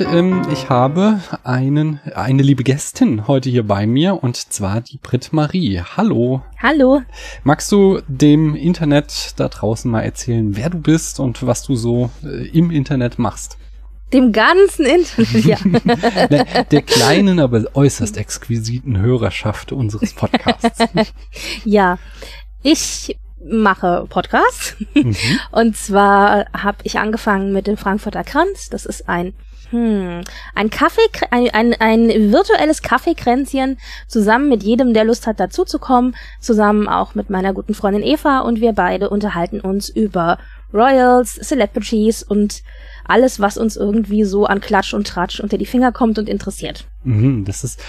und ähm, ich habe einen, eine liebe Gästin heute hier bei mir und zwar die Brit Marie. Hallo. Hallo. Magst du dem Internet da draußen mal erzählen, wer du bist und was du so äh, im Internet machst? Dem ganzen Internet, ja. der kleinen, aber äußerst exquisiten Hörerschaft unseres Podcasts. ja, ich mache Podcasts. Mhm. Und zwar habe ich angefangen mit dem Frankfurter Kranz. Das ist ein hm, ein Kaffee, ein, ein, ein virtuelles Kaffeekränzchen zusammen mit jedem, der Lust hat, dazuzukommen, zusammen auch mit meiner guten Freundin Eva und wir beide unterhalten uns über Royals, Celebrities und alles, was uns irgendwie so an Klatsch und Tratsch unter die Finger kommt und interessiert. Mhm, das ist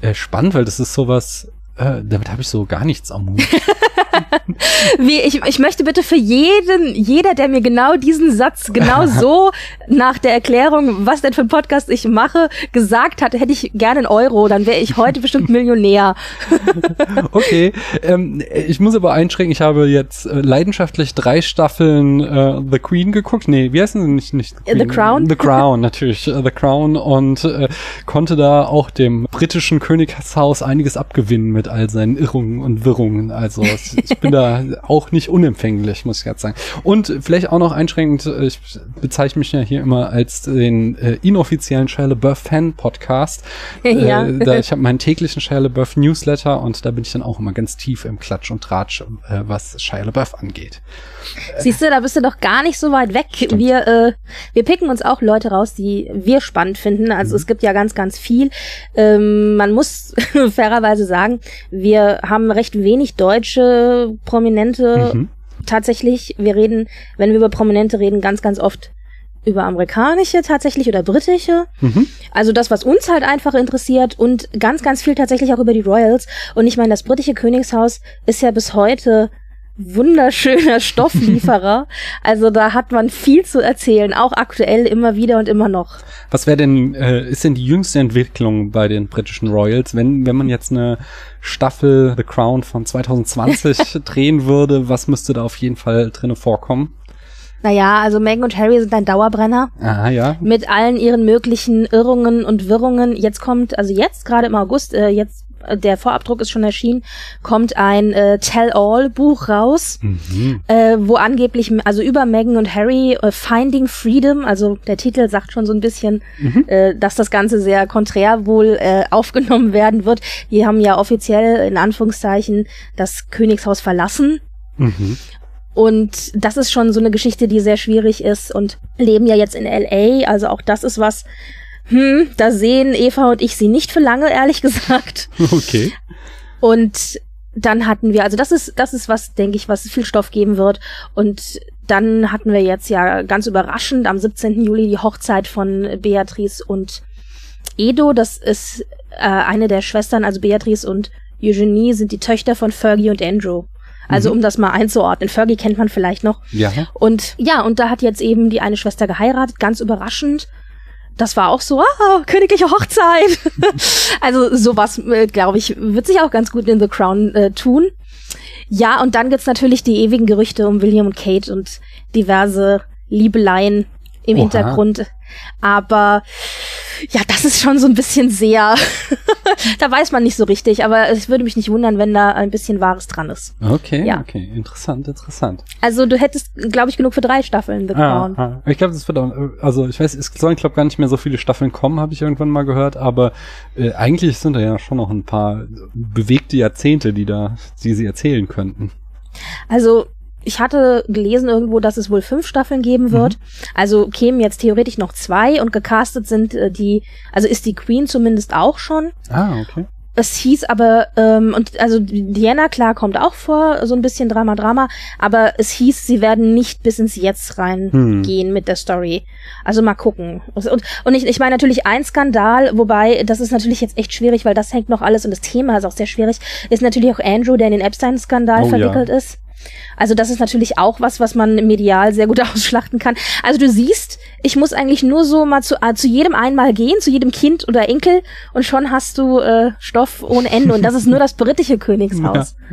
äh, spannend, weil das ist sowas, äh, damit habe ich so gar nichts am Hut. Wie, ich, ich möchte bitte für jeden, jeder, der mir genau diesen Satz genau so nach der Erklärung, was denn für ein Podcast ich mache, gesagt hat, hätte ich gerne einen Euro, dann wäre ich heute bestimmt Millionär. okay, ähm, ich muss aber einschränken, ich habe jetzt äh, leidenschaftlich drei Staffeln äh, The Queen geguckt. Nee, wie heißt denn nicht, nicht The, The Crown? The Crown, natürlich, äh, The Crown und äh, konnte da auch dem britischen Königshaus einiges abgewinnen mit all seinen Irrungen und Wirrungen. Also ich bin da auch nicht unempfänglich, muss ich jetzt sagen. Und vielleicht auch noch einschränkend, äh, ich bezeichne mich ja hier immer als den äh, inoffiziellen Shia LaBeouf Fan Podcast. ja. Äh, da, ich habe meinen täglichen Shia LaBeouf Newsletter und da bin ich dann auch immer ganz tief im Klatsch und Tratsch, äh, was Shia LaBeouf angeht. Siehst du, da bist du doch gar nicht so weit weg. Stimmt. Wir, äh, wir picken uns auch Leute raus, die wir spannend finden. Also mhm. es gibt ja ganz, ganz viel. Ähm, man muss fairerweise sagen, wir haben recht wenig deutsche Prominente. Mhm. Tatsächlich, wir reden, wenn wir über Prominente reden, ganz, ganz oft über amerikanische tatsächlich oder britische. Mhm. Also das, was uns halt einfach interessiert und ganz, ganz viel tatsächlich auch über die Royals. Und ich meine, das britische Königshaus ist ja bis heute wunderschöner Stofflieferer. also da hat man viel zu erzählen, auch aktuell immer wieder und immer noch. Was wäre denn, äh, ist denn die jüngste Entwicklung bei den britischen Royals, wenn, wenn man jetzt eine Staffel The Crown von 2020 drehen würde, was müsste da auf jeden Fall drinne vorkommen? Naja, also Meghan und Harry sind ein Dauerbrenner. Aha, ja. Mit allen ihren möglichen Irrungen und Wirrungen. Jetzt kommt, also jetzt gerade im August, äh, jetzt der Vorabdruck ist schon erschienen, kommt ein äh, Tell-All-Buch raus, mhm. äh, wo angeblich, also über Meghan und Harry, äh, Finding Freedom, also der Titel sagt schon so ein bisschen, mhm. äh, dass das Ganze sehr konträr wohl äh, aufgenommen werden wird. Die haben ja offiziell in Anführungszeichen das Königshaus verlassen. Mhm. Und das ist schon so eine Geschichte, die sehr schwierig ist und leben ja jetzt in LA. Also auch das ist was, hm, da sehen Eva und ich sie nicht für lange, ehrlich gesagt. Okay. Und dann hatten wir, also das ist, das ist was, denke ich, was viel Stoff geben wird. Und dann hatten wir jetzt ja ganz überraschend am 17. Juli die Hochzeit von Beatrice und Edo. Das ist äh, eine der Schwestern, also Beatrice und Eugenie sind die Töchter von Fergie und Andrew. Also mhm. um das mal einzuordnen. Fergie kennt man vielleicht noch. Ja. Und ja, und da hat jetzt eben die eine Schwester geheiratet, ganz überraschend das war auch so, ah, königliche Hochzeit. also sowas, äh, glaube ich, wird sich auch ganz gut in The Crown äh, tun. Ja, und dann gibt's natürlich die ewigen Gerüchte um William und Kate und diverse Liebeleien im Oha. Hintergrund. Aber ja, das ist schon so ein bisschen sehr, da weiß man nicht so richtig, aber es würde mich nicht wundern, wenn da ein bisschen Wahres dran ist. Okay, ja. okay, interessant, interessant. Also du hättest, glaube ich, genug für drei Staffeln The Crown. Ah, ah. Ich glaube, das wird auch, also ich weiß, es sollen, glaube gar nicht mehr so viele Staffeln kommen, habe ich irgendwann mal gehört, aber äh, eigentlich sind da ja schon noch ein paar bewegte Jahrzehnte, die da, die sie erzählen könnten. Also ich hatte gelesen irgendwo, dass es wohl fünf Staffeln geben wird. Mhm. Also kämen jetzt theoretisch noch zwei und gecastet sind äh, die, also ist die Queen zumindest auch schon. Ah, okay. Es hieß aber, ähm, und also Diana, klar, kommt auch vor, so ein bisschen Drama, Drama, aber es hieß, sie werden nicht bis ins Jetzt reingehen hm. mit der Story. Also mal gucken. Und, und ich, ich meine natürlich ein Skandal, wobei, das ist natürlich jetzt echt schwierig, weil das hängt noch alles und das Thema ist auch sehr schwierig, ist natürlich auch Andrew, der in den Epstein-Skandal oh, verwickelt ja. ist. Also das ist natürlich auch was, was man medial sehr gut ausschlachten kann. Also du siehst, Ich muss eigentlich nur so mal zu, äh, zu jedem einmal gehen, zu jedem Kind oder Enkel und schon hast du äh, Stoff ohne Ende und das ist nur das britische Königshaus.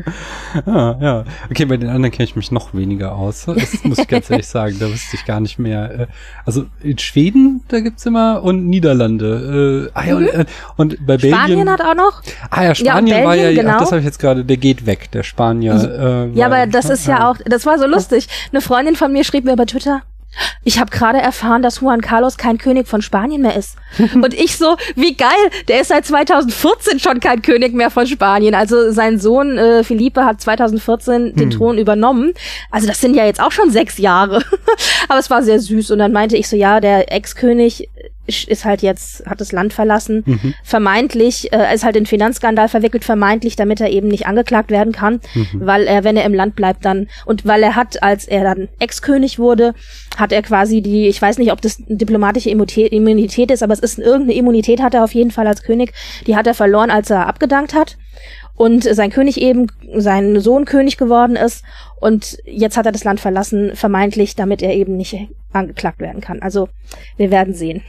Ja. Ah, ja. Okay, bei den anderen kenne ich mich noch weniger aus. Das muss ich ganz ehrlich sagen. Da wüsste ich gar nicht mehr. Äh, Also in Schweden, da gibt's immer und Niederlande. Äh, ah, ja, und, äh, und bei Belgien. Spanien hat auch noch. Ah ja, Spanien Ja, war ja, Belgien, ach, genau. das habe ich jetzt gerade, der geht weg, der Spanier. Äh, Ja, aber das ist ja auch, das war so lustig. Eine Freundin von mir schrieb mir bei Twitter, ich habe gerade erfahren, dass Juan Carlos kein König von Spanien mehr ist. Und ich so, wie geil, der ist seit 2014 schon kein König mehr von Spanien. Also sein Sohn äh, Felipe hat 2014 den Thron übernommen. Also das sind ja jetzt auch schon sechs Jahre. aber es war sehr süß. Und dann meinte ich so, ja, der Ex-König ist halt jetzt, hat das Land verlassen, vermeintlich, äh, ist halt in Finanzskandal verwickelt, vermeintlich, damit er eben nicht angeklagt werden kann, weil er, wenn er im Land bleibt, dann, und weil er hat, als er dann Ex-König wurde, hat er quasi die, ich weiß nicht, ob das eine diplomatische Immunität ist, aber es ist irgendeine Immunität hat er auf jeden Fall als König, die hat er verloren, als er abgedankt hat. Und sein König eben, sein Sohn König geworden ist. Und jetzt hat er das Land verlassen, vermeintlich, damit er eben nicht angeklagt werden kann. Also wir werden sehen.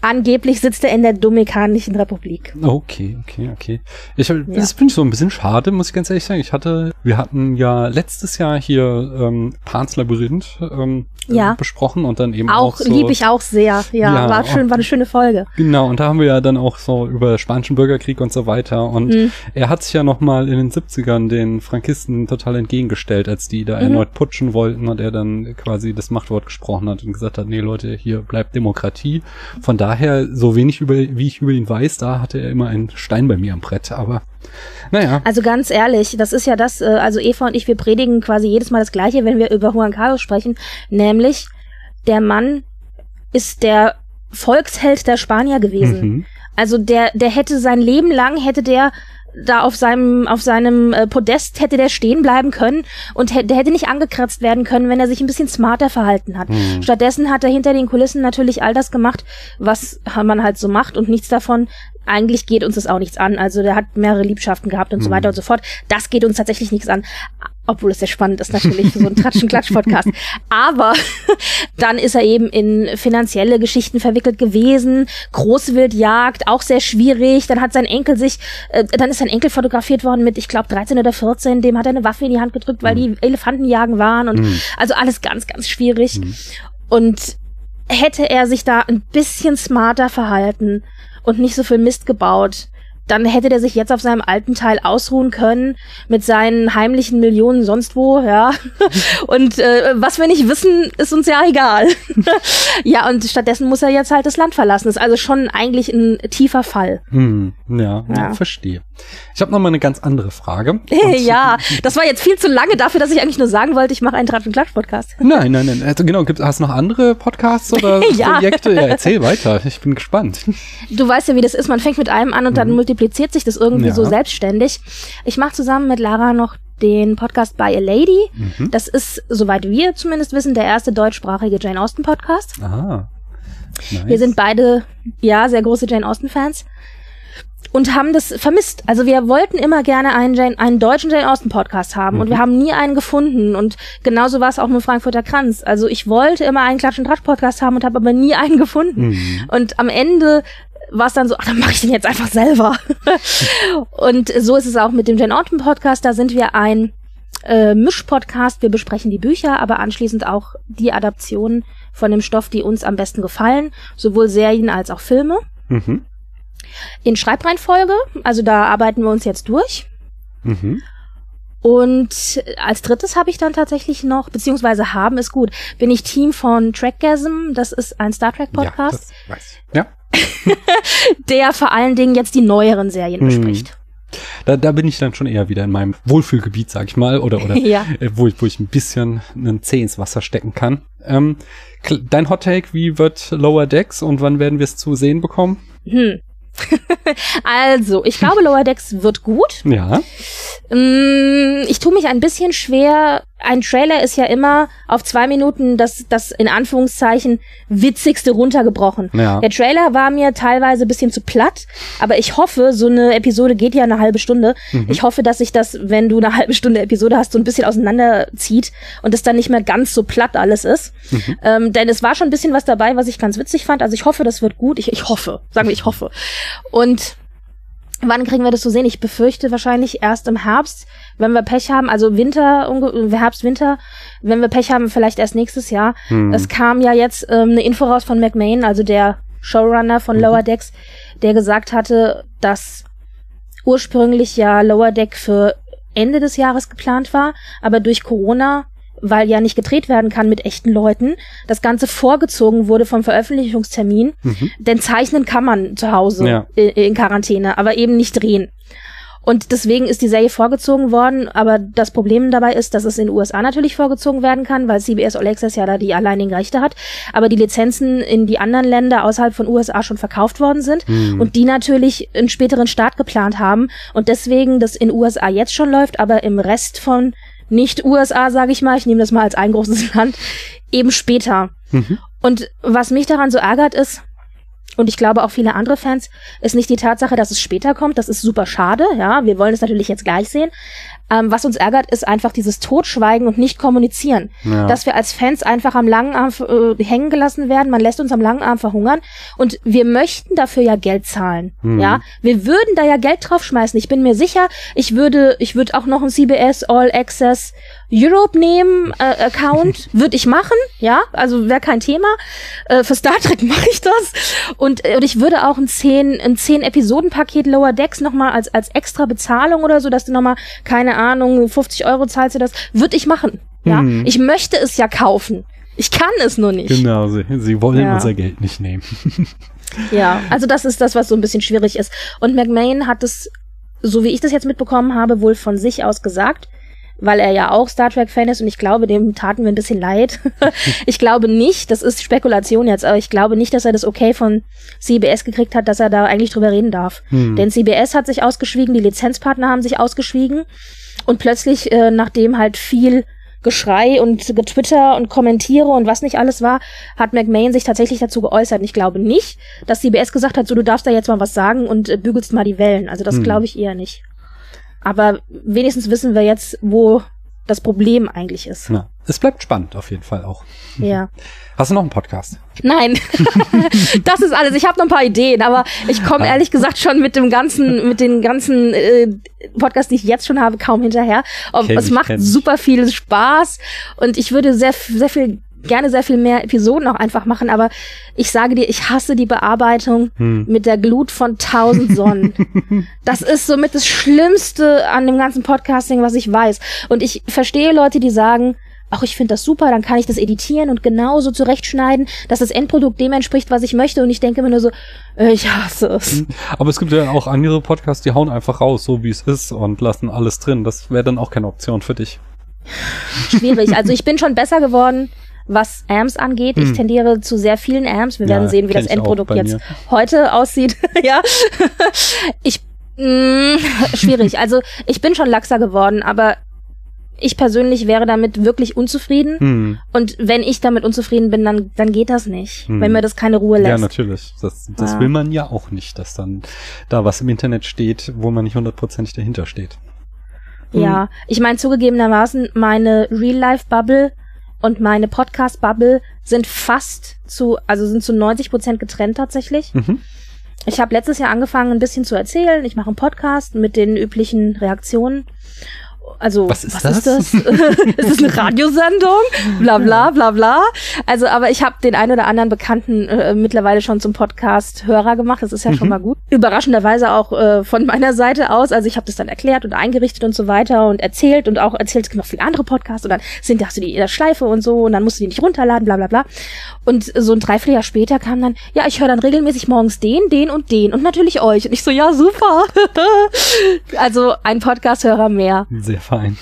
Angeblich sitzt er in der Dominikanischen Republik. Okay, okay, okay. Ich, hab, Das finde ich so ein bisschen schade, muss ich ganz ehrlich sagen. Ich hatte, wir hatten ja letztes Jahr hier ähm, Pans Labyrinth ähm, Ja. äh, besprochen und dann eben Auch, auch, so, lieb ich auch sehr. Ja, Ja, war schön, war eine schöne Folge. Genau, und da haben wir ja dann auch so über spanischen Bürgerkrieg und so weiter. Und Mhm. er hat sich ja nochmal in den 70ern den Frankisten total entgegengestellt, als die Mhm. da erneut putschen wollten und er dann quasi das Machtwort gesprochen hat und gesagt hat, nee Leute, hier bleibt Demokratie. Von daher, so wenig über, wie ich über ihn weiß, da hatte er immer einen Stein bei mir am Brett. Aber naja. Also ganz ehrlich, das ist ja das, äh, also Eva und ich, wir predigen quasi jedes Mal das Gleiche, wenn wir über Juan Carlos sprechen, nämlich der Mann ist der Volksheld der Spanier gewesen. Mhm. Also der, der hätte sein Leben lang, hätte der da auf seinem auf seinem äh, Podest hätte der stehen bleiben können und der hätte nicht angekratzt werden können, wenn er sich ein bisschen smarter verhalten hat. Mhm. Stattdessen hat er hinter den Kulissen natürlich all das gemacht, was man halt so macht und nichts davon. Eigentlich geht uns das auch nichts an. Also der hat mehrere Liebschaften gehabt und so weiter und so fort. Das geht uns tatsächlich nichts an. Obwohl es sehr spannend ist natürlich für so einen Tratschen-Klatsch-Podcast. Aber dann ist er eben in finanzielle Geschichten verwickelt gewesen. Großwildjagd, auch sehr schwierig. Dann hat sein Enkel sich, äh, dann ist sein Enkel fotografiert worden mit, ich glaube, 13 oder 14. Dem hat er eine Waffe in die Hand gedrückt, weil die Elefantenjagen waren. Und also alles ganz, ganz schwierig. Und hätte er sich da ein bisschen smarter verhalten und nicht so viel Mist gebaut, dann hätte der sich jetzt auf seinem alten Teil ausruhen können mit seinen heimlichen Millionen sonst wo, ja. Und äh, was wir nicht wissen, ist uns ja egal. ja, und stattdessen muss er jetzt halt das Land verlassen. Das ist also schon eigentlich ein tiefer Fall. Hm, ja, ja. Verstehe. Ich habe noch mal eine ganz andere Frage. Ja, das war jetzt viel zu lange dafür, dass ich eigentlich nur sagen wollte, ich mache einen Tratsch- und Klatsch-Podcast. Nein, nein, nein. Also genau, gibt, hast du noch andere Podcasts oder Ja. Projekte? Ja, erzähl weiter. Ich bin gespannt. Du weißt ja, wie das ist. Man fängt mit einem an und dann multipliziert sich das irgendwie Mhm. Ja. so selbstständig. Ich mache zusammen mit Lara noch den Podcast By a Lady. Mhm. Das ist, soweit wir zumindest wissen, der erste deutschsprachige Jane Austen Podcast. Aha. Nice. Wir sind beide, ja, sehr große Jane Austen Fans. Und haben das vermisst. Also wir wollten immer gerne einen, Jane, einen deutschen Jane Austen Podcast haben und wir haben nie einen gefunden. Und genauso war es auch mit Frankfurter Kranz. Also ich wollte immer einen Klatsch und Tratsch Podcast haben und habe aber nie einen gefunden. Und am Ende war es dann so, ach, dann mache ich den jetzt einfach selber. und so ist es auch mit dem Jane Austen Podcast. Da sind wir ein äh, Mischpodcast. Wir besprechen die Bücher, aber anschließend auch die Adaptionen von dem Stoff, die uns am besten gefallen, sowohl Serien als auch Filme. Mhm. In Schreibreihenfolge, also da arbeiten wir uns jetzt durch. Mhm. Und als drittes habe ich dann tatsächlich noch, beziehungsweise haben ist gut, bin ich Team von Trackgasm. Das ist ein Star Trek Ja, Podcast, das weiß ich. Ja, der vor allen Dingen jetzt die neueren Serien Mhm. bespricht. da, da bin ich dann schon eher wieder in meinem Wohlfühlgebiet, sag ich mal, oder, oder Ja. äh, wo, ich, wo ich ein bisschen einen Zeh ins Wasser stecken kann. Ähm, dein Hot Take, wie wird Lower Decks und wann werden wir es zu sehen bekommen? Hm. also, ich glaube, Lower Decks wird gut. Ja. Mm, Ich tue mich ein bisschen schwer, ein Trailer ist ja immer auf zwei Minuten das, das in Anführungszeichen witzigste runtergebrochen. Ja. Der Trailer war mir teilweise bisschen zu platt, aber ich hoffe, so eine Episode geht ja eine halbe Stunde. Mhm. Ich hoffe, dass sich das, wenn du eine halbe Stunde Episode hast, so ein bisschen auseinanderzieht und es dann nicht mehr ganz so platt alles ist. Mhm. Ähm, denn es war schon ein bisschen was dabei, was ich ganz witzig fand. Also ich hoffe, das wird gut. Ich, ich hoffe, sagen wir, ich hoffe. Und Wann kriegen wir das zu sehen? Ich befürchte wahrscheinlich erst im Herbst, wenn wir Pech haben, also Winter, unge- Herbst, Winter, wenn wir Pech haben, vielleicht erst nächstes Jahr. Hm. Es kam ja jetzt ähm, eine Info raus von McMahon, also der Showrunner von Lower Decks, der gesagt hatte, dass ursprünglich ja Lower Deck für Ende des Jahres geplant war, aber durch Corona, weil ja nicht gedreht werden kann mit echten Leuten, das Ganze vorgezogen wurde vom Veröffentlichungstermin. Mhm. Denn zeichnen kann man zu Hause Ja. in, Quarantäne, aber eben nicht drehen. Und deswegen ist die Serie vorgezogen worden, aber das Problem dabei ist, dass es in den USA natürlich vorgezogen werden kann, weil CBS All Access ja da die alleinigen Rechte hat, aber die Lizenzen in die anderen Länder außerhalb von USA schon verkauft worden sind Hm. und die natürlich einen späteren Start geplant haben und deswegen das in USA jetzt schon läuft, aber im Rest von nicht USA, sage ich mal, ich nehme das mal als ein großes Land, eben später. Mhm. Und was mich daran so ärgert ist, und ich glaube auch viele andere Fans, ist nicht die Tatsache, dass es später kommt. Das ist super schade, ja. Wir wollen es natürlich jetzt gleich sehen. Ähm, was uns ärgert, ist einfach dieses Totschweigen und nicht kommunizieren. Ja. Dass wir als Fans einfach am langen Arm äh, hängen gelassen werden. Man lässt uns am langen Arm verhungern. Und wir möchten dafür ja Geld zahlen. Hm. Ja. Wir würden da ja Geld draufschmeißen. Ich bin mir sicher, ich würde, ich würde auch noch ein CBS All Access Europe nehmen, äh, Account, würde ich machen, ja, also wäre kein Thema. Äh, für Star Trek mache ich das. Und, äh, und ich würde auch ein 10, ein 10 Episoden-Paket Lower Decks nochmal als, als extra Bezahlung oder so, dass du nochmal, keine Ahnung, 50 Euro zahlst du das, würde ich machen. Ja. Hm. Ich möchte es ja kaufen. Ich kann es nur nicht. Genau, sie, sie wollen Ja. unser Geld nicht nehmen. Ja, also das ist das, was so ein bisschen schwierig ist. Und McMahon hat es, so wie ich das jetzt mitbekommen habe, wohl von sich aus gesagt, weil er ja auch Star Trek-Fan ist und ich glaube, dem taten wir ein bisschen leid. ich glaube nicht, das ist Spekulation jetzt, aber ich glaube nicht, dass er das okay von CBS gekriegt hat, dass er da eigentlich drüber reden darf. Hm. Denn CBS hat sich ausgeschwiegen, die Lizenzpartner haben sich ausgeschwiegen und plötzlich, äh, nachdem halt viel Geschrei und Getwitter und Kommentiere und was nicht alles war, hat McMahon sich tatsächlich dazu geäußert. Und ich glaube nicht, dass CBS gesagt hat, so du darfst da jetzt mal was sagen und äh, bügelst mal die Wellen. Also das Hm. glaube ich eher nicht. Aber wenigstens wissen wir jetzt, wo das Problem eigentlich ist. Ja. Es bleibt spannend auf jeden Fall auch. Ja. Hast du noch einen Podcast? Nein, das ist alles. Ich habe noch ein paar Ideen, aber ich komme Ah. ehrlich gesagt schon mit dem ganzen, mit den ganzen äh, Podcasts, die ich jetzt schon habe, kaum hinterher. Es macht super viel Spaß und ich würde sehr, sehr viel gerne sehr viel mehr Episoden auch einfach machen, aber ich sage dir, ich hasse die Bearbeitung Hm. mit der Glut von tausend Sonnen. das ist somit das Schlimmste an dem ganzen Podcasting, was ich weiß. Und ich verstehe Leute, die sagen, ach, ich finde das super, dann kann ich das editieren und genauso zurechtschneiden, dass das Endprodukt dem entspricht, was ich möchte. Und ich denke mir nur so, äh, ich hasse es. Aber es gibt ja auch andere Podcasts, die hauen einfach raus, so wie es ist und lassen alles drin. Das wäre dann auch keine Option für dich. Schwierig. Also ich bin schon besser geworden, was AMS angeht. Ich Hm. tendiere zu sehr vielen AMS. Wir Ja, werden sehen, wie das ich Endprodukt jetzt heute aussieht. ja. Ich mh, schwierig. Also ich bin schon laxer geworden, aber ich persönlich wäre damit wirklich unzufrieden. Hm. Und wenn ich damit unzufrieden bin, dann, dann geht das nicht. Hm. Wenn mir das keine Ruhe Ja, lässt. natürlich. Das, das Ja. will man ja auch nicht, dass dann da was im Internet steht, wo man nicht hundertprozentig dahinter steht. Hm. Ja, ich meine zugegebenermaßen, meine Real-Life-Bubble und meine Podcast-Bubble sind fast zu, also sind zu 90 Prozent getrennt tatsächlich. Mhm. Ich habe letztes Jahr angefangen, ein bisschen zu erzählen. Ich mache einen Podcast mit den üblichen Reaktionen. Also, Was ist Ist das? das? ist das eine Radiosendung? Bla bla bla bla. Also, aber ich habe den ein oder anderen Bekannten äh, mittlerweile schon zum Podcast-Hörer gemacht. Das ist ja schon Mhm. mal gut. Überraschenderweise auch äh, von meiner Seite aus. Also ich habe das dann erklärt und eingerichtet und so weiter und erzählt und auch erzählt, es gibt noch viele andere Podcasts und dann sind, hast du die in der Schleife und so und dann musst du die nicht runterladen, bla bla bla. Und so ein Dreivierteljahr später kam dann, ja, ich höre dann regelmäßig morgens den, den und den und natürlich euch. Und ich so, ja, super. also ein Podcast-Hörer mehr. Sehr fein.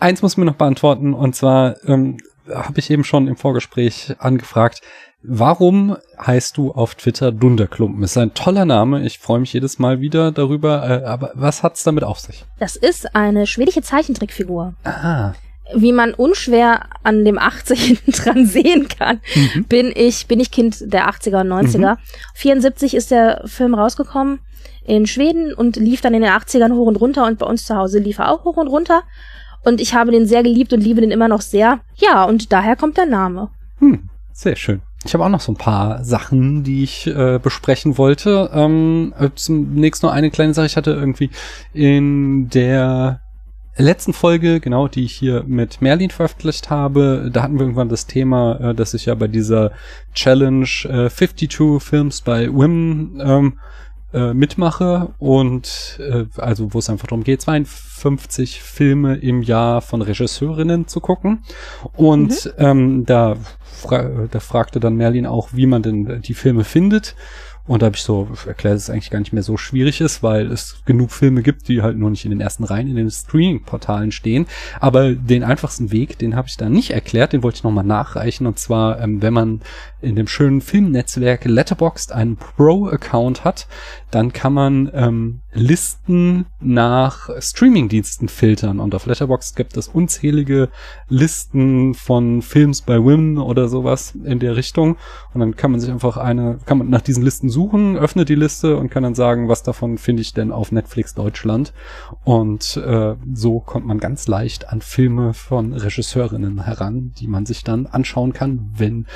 Eins muss mir noch beantworten, und zwar ähm, habe ich eben schon im Vorgespräch angefragt, warum heißt du auf Twitter Dunderklumpen? Ist ein toller Name, ich freue mich jedes Mal wieder darüber, äh, aber was hat's damit auf sich? Das ist eine schwedische Zeichentrickfigur. Ah, wie man unschwer an dem 80 hinten dran sehen kann, mhm. bin ich, bin ich Kind der 80er und 90er. Mhm. 74 ist der Film rausgekommen in Schweden und lief dann in den 80ern hoch und runter und bei uns zu Hause lief er auch hoch und runter. Und ich habe den sehr geliebt und liebe den immer noch sehr. Ja, und daher kommt der Name. Hm, sehr schön. Ich habe auch noch so ein paar Sachen, die ich äh, besprechen wollte. Ähm, zunächst nur eine kleine Sache. Ich hatte irgendwie in der letzten Folge, genau, die ich hier mit Merlin veröffentlicht habe, da hatten wir irgendwann das Thema, äh, dass ich ja bei dieser Challenge äh, 52 Films bei Women ähm, äh, mitmache und äh, also wo es einfach darum geht, 52 Filme im Jahr von Regisseurinnen zu gucken. Und mhm. ähm, da, fra da fragte dann Merlin auch, wie man denn die Filme findet. Und da habe ich so erklärt, dass es eigentlich gar nicht mehr so schwierig ist, weil es genug Filme gibt, die halt nur nicht in den ersten Reihen in den Streaming-Portalen stehen. Aber den einfachsten Weg, den habe ich da nicht erklärt, den wollte ich nochmal nachreichen. Und zwar, ähm, wenn man in dem schönen Filmnetzwerk Letterboxd einen Pro-Account hat, dann kann man ähm, Listen nach Streamingdiensten filtern. Und auf Letterboxd gibt es unzählige Listen von Films bei Women oder sowas in der Richtung. Und dann kann man sich einfach eine, kann man nach diesen Listen suchen, öffnet die Liste und kann dann sagen, was davon finde ich denn auf Netflix Deutschland. Und äh, so kommt man ganz leicht an Filme von Regisseurinnen heran, die man sich dann anschauen kann, wenn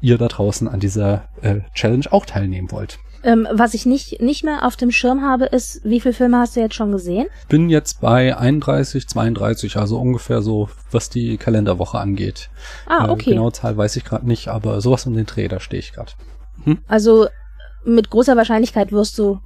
ihr da draußen an dieser äh, Challenge auch teilnehmen wollt. Ähm, was ich nicht, nicht mehr auf dem Schirm habe, ist, wie viele Filme hast du jetzt schon gesehen? Bin jetzt bei 31, 32, also ungefähr so, was die Kalenderwoche angeht. Ah, äh, okay. Äh, genaue Zahl weiß ich gerade nicht, aber sowas um den Dreh, da stehe ich gerade. Hm? Also mit großer Wahrscheinlichkeit wirst du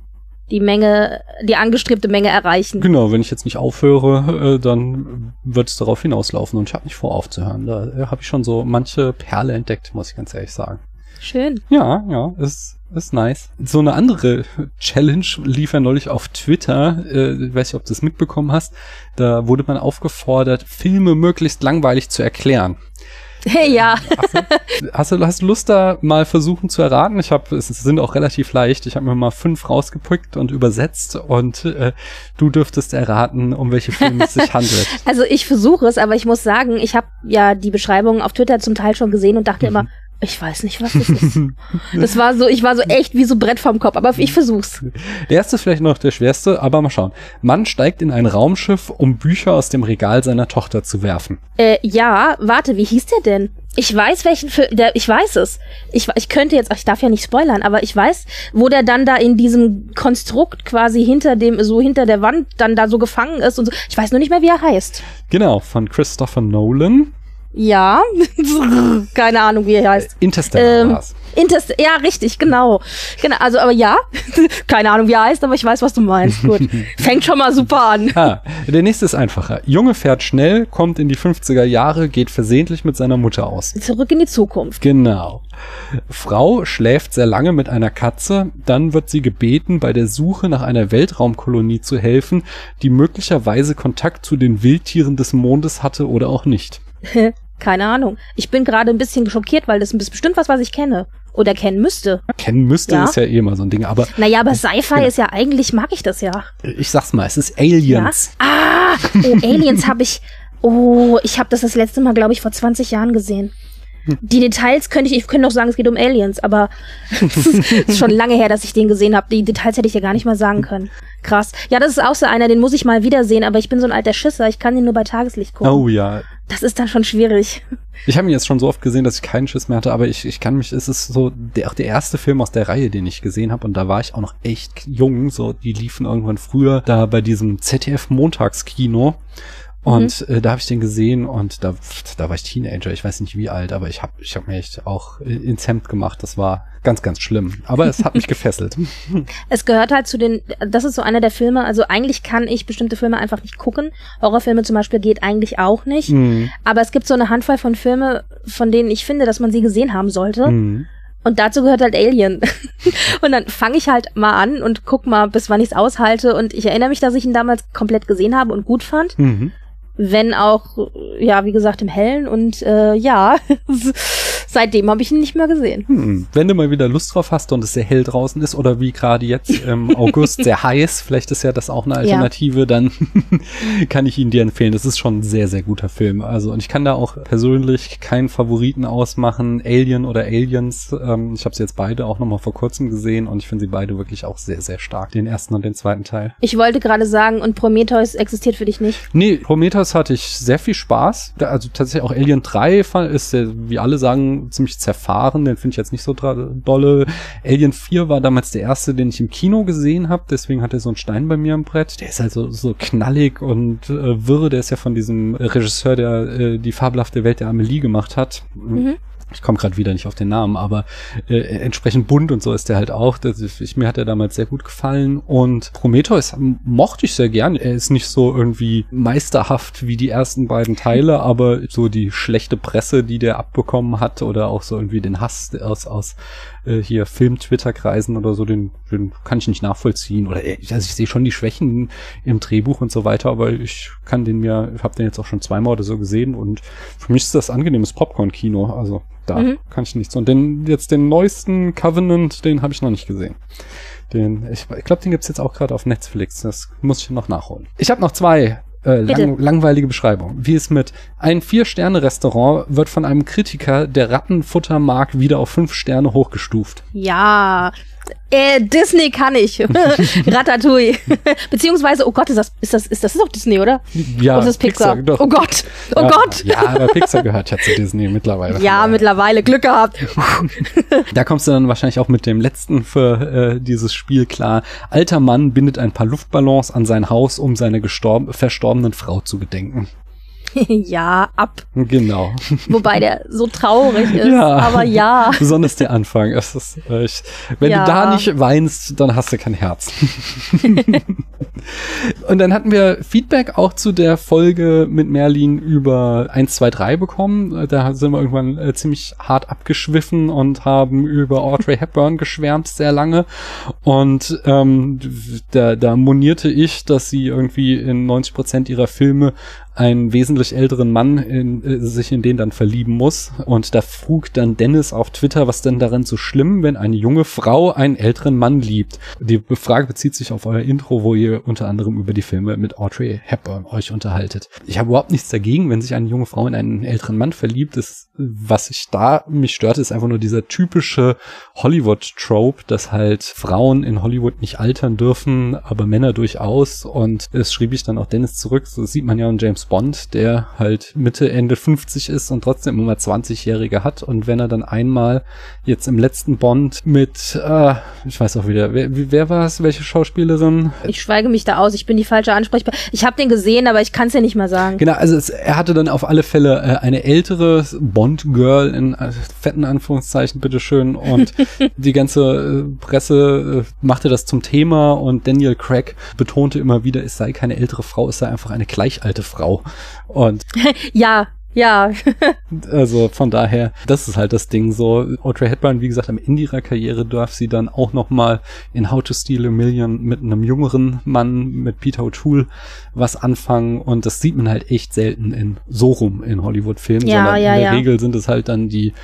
die Menge, die angestrebte Menge erreichen. Genau, wenn ich jetzt nicht aufhöre, äh, dann wird es darauf hinauslaufen und ich habe nicht vor aufzuhören. Da äh, habe ich schon so manche Perle entdeckt, muss ich ganz ehrlich sagen. Schön. Ja, ja, ist, ist nice. So eine andere Challenge lief ja neulich auf Twitter. Äh, ich weiß nicht, ob du es mitbekommen hast. Da wurde man aufgefordert, Filme möglichst langweilig zu erklären. Hey, ja. Hast du, hast du Lust da mal versuchen zu erraten? Ich habe, es sind auch relativ leicht. Ich habe mir mal fünf rausgepickt und übersetzt und äh, du dürftest erraten, um welche Filme es sich handelt. Also ich versuche es, aber ich muss sagen, ich habe ja die Beschreibung auf Twitter zum Teil schon gesehen und dachte mhm. immer, ich weiß nicht, was das ist. Das war so, ich war so echt wie so Brett vorm Kopf, aber ich versuch's. Der erste ist vielleicht noch der schwerste, aber mal schauen. Mann steigt in ein Raumschiff, um Bücher aus dem Regal seiner Tochter zu werfen. Äh, ja, warte, wie hieß der denn? Ich weiß, welchen Film, der, ich weiß es. Ich, ich könnte jetzt, ich darf ja nicht spoilern, aber ich weiß, wo der dann da in diesem Konstrukt quasi hinter dem, so hinter der Wand dann da so gefangen ist und so. Ich weiß nur nicht mehr, wie er heißt. Genau, von Christopher Nolan. Ja, keine Ahnung, wie er heißt. Interstellar ähm. Interst ja, richtig, genau. Genau, also aber ja, keine Ahnung, wie er heißt, aber ich weiß, was du meinst. Gut. Fängt schon mal super an. Ah, der nächste ist einfacher. Junge fährt schnell, kommt in die 50er Jahre, geht versehentlich mit seiner Mutter aus. Zurück in die Zukunft. Genau. Frau schläft sehr lange mit einer Katze, dann wird sie gebeten, bei der Suche nach einer Weltraumkolonie zu helfen, die möglicherweise Kontakt zu den Wildtieren des Mondes hatte oder auch nicht. Keine Ahnung. Ich bin gerade ein bisschen schockiert, weil das ist bestimmt was, was ich kenne. Oder kennen müsste. Kennen müsste ja. ist ja eh mal so ein Ding, aber. Naja, aber Sci-Fi genau. ist ja eigentlich, mag ich das ja. Ich sag's mal, es ist Aliens. Ja? Ah! Oh, Aliens habe ich. Oh, ich habe das das letzte Mal, glaube ich, vor 20 Jahren gesehen. Die Details könnte ich, ich könnte noch sagen, es geht um Aliens, aber es ist schon lange her, dass ich den gesehen habe. Die Details hätte ich ja gar nicht mal sagen können. Krass. Ja, das ist auch so einer, den muss ich mal wiedersehen, aber ich bin so ein alter Schisser, ich kann den nur bei Tageslicht gucken. Oh ja. Das ist dann schon schwierig. Ich habe ihn jetzt schon so oft gesehen, dass ich keinen Schiss mehr hatte, aber ich, ich kann mich, es ist so der, auch der erste Film aus der Reihe, den ich gesehen habe und da war ich auch noch echt jung, so die liefen irgendwann früher da bei diesem ZDF Montagskino und mhm. äh, da habe ich den gesehen und da, da war ich Teenager, ich weiß nicht wie alt, aber ich habe ich hab mir echt auch ins Hemd gemacht. Das war ganz, ganz schlimm. Aber es hat mich gefesselt. Es gehört halt zu den, das ist so einer der Filme, also eigentlich kann ich bestimmte Filme einfach nicht gucken. Horrorfilme zum Beispiel geht eigentlich auch nicht. Mhm. Aber es gibt so eine Handvoll von Filme, von denen ich finde, dass man sie gesehen haben sollte. Mhm. Und dazu gehört halt Alien. und dann fange ich halt mal an und guck mal, bis wann ich es aushalte. Und ich erinnere mich, dass ich ihn damals komplett gesehen habe und gut fand. Mhm wenn auch, ja, wie gesagt, im Hellen und äh, ja, Seitdem habe ich ihn nicht mehr gesehen. Hm. Wenn du mal wieder Lust drauf hast und es sehr hell draußen ist oder wie gerade jetzt im August sehr heiß, vielleicht ist ja das auch eine Alternative, ja. dann kann ich ihn dir empfehlen. Das ist schon ein sehr, sehr guter Film. Also und ich kann da auch persönlich keinen Favoriten ausmachen. Alien oder Aliens. Ähm, ich habe sie jetzt beide auch nochmal vor kurzem gesehen und ich finde sie beide wirklich auch sehr, sehr stark. Den ersten und den zweiten Teil. Ich wollte gerade sagen, und Prometheus existiert für dich nicht? Nee, Prometheus hatte ich sehr viel Spaß. Also tatsächlich auch Alien 3 ist, wie alle sagen, ziemlich zerfahren. Den finde ich jetzt nicht so dolle. Alien 4 war damals der erste, den ich im Kino gesehen habe. Deswegen hat er so einen Stein bei mir am Brett. Der ist halt so, so knallig und äh, wirre. Der ist ja von diesem Regisseur, der äh, die fabelhafte Welt der Amelie gemacht hat. Mhm ich komme gerade wieder nicht auf den Namen, aber äh, entsprechend bunt und so ist der halt auch. Das, ich, mir hat er damals sehr gut gefallen und Prometheus mochte ich sehr gern. Er ist nicht so irgendwie meisterhaft wie die ersten beiden Teile, aber so die schlechte Presse, die der abbekommen hat oder auch so irgendwie den Hass aus aus äh, hier Film-Twitter-Kreisen oder so, den, den kann ich nicht nachvollziehen. Oder äh, also ich sehe schon die Schwächen im Drehbuch und so weiter, aber ich kann den mir, ich habe den jetzt auch schon zweimal oder so gesehen und für mich ist das angenehmes Popcorn-Kino. Also da mhm. kann ich nichts. Und den jetzt den neuesten Covenant, den habe ich noch nicht gesehen. Den, ich, ich glaube, den gibt's jetzt auch gerade auf Netflix. Das muss ich noch nachholen. Ich habe noch zwei äh, lang, langweilige Beschreibung. Wie es mit ein Vier-Sterne-Restaurant wird von einem Kritiker der Rattenfuttermark wieder auf fünf Sterne hochgestuft. Ja, äh, Disney kann ich. Ratatouille. Beziehungsweise, oh Gott, ist das, ist das, ist das ist doch Disney, oder? Ja. Oder ist das Pixar? Pixar oh Gott. Oh ja, Gott. Ja, aber Pixar gehört ja zu Disney mittlerweile. Ja, mittlerweile. Glück gehabt. da kommst du dann wahrscheinlich auch mit dem letzten für äh, dieses Spiel klar. Alter Mann bindet ein paar Luftballons an sein Haus, um seine gestorben, verstorbenen Frau zu gedenken. ja, ab. Genau. Wobei der so traurig ist, ja, aber ja. Besonders der Anfang. Es ist, äh, ich, wenn ja. du da nicht weinst, dann hast du kein Herz. Und dann hatten wir Feedback auch zu der Folge mit Merlin über 1, 2, 3 bekommen. Da sind wir irgendwann äh, ziemlich hart abgeschwiffen und haben über Audrey Hepburn geschwärmt sehr lange. Und ähm, da, da monierte ich, dass sie irgendwie in 90 Prozent ihrer Filme einen wesentlich älteren Mann in, äh, sich in den dann verlieben muss. Und da frug dann Dennis auf Twitter, was denn darin so schlimm, wenn eine junge Frau einen älteren Mann liebt. Die Frage bezieht sich auf euer Intro, wo ihr unter anderem über die Filme mit Audrey Hepburn euch unterhaltet. Ich habe überhaupt nichts dagegen, wenn sich eine junge Frau in einen älteren Mann verliebt. Das, was ich da mich stört, ist einfach nur dieser typische Hollywood-Trope, dass halt Frauen in Hollywood nicht altern dürfen, aber Männer durchaus. Und es schrieb ich dann auch Dennis zurück. So sieht man ja in James Bond, der halt Mitte, Ende 50 ist und trotzdem immer 20-Jährige hat. Und wenn er dann einmal jetzt im letzten Bond mit, äh, ich weiß auch wieder, wer, wer war es, welche Schauspielerin? Ich schweige mich da aus, ich bin die falsche Ansprechpartnerin. Ich habe den gesehen, aber ich kann es ja nicht mal sagen. Genau, also es, er hatte dann auf alle Fälle äh, eine ältere Bond-Girl in äh, fetten Anführungszeichen, bitteschön. Und die ganze äh, Presse äh, machte das zum Thema und Daniel Craig betonte immer wieder, es sei keine ältere Frau, es sei einfach eine gleich alte Frau. Und ja, ja. also von daher, das ist halt das Ding so. Audrey Hepburn, wie gesagt, am Ende ihrer Karriere darf sie dann auch noch mal in How to Steal a Million mit einem jüngeren Mann, mit Peter O'Toole, was anfangen. Und das sieht man halt echt selten in so rum in Hollywood-Filmen, ja, sondern ja, in der ja. Regel sind es halt dann die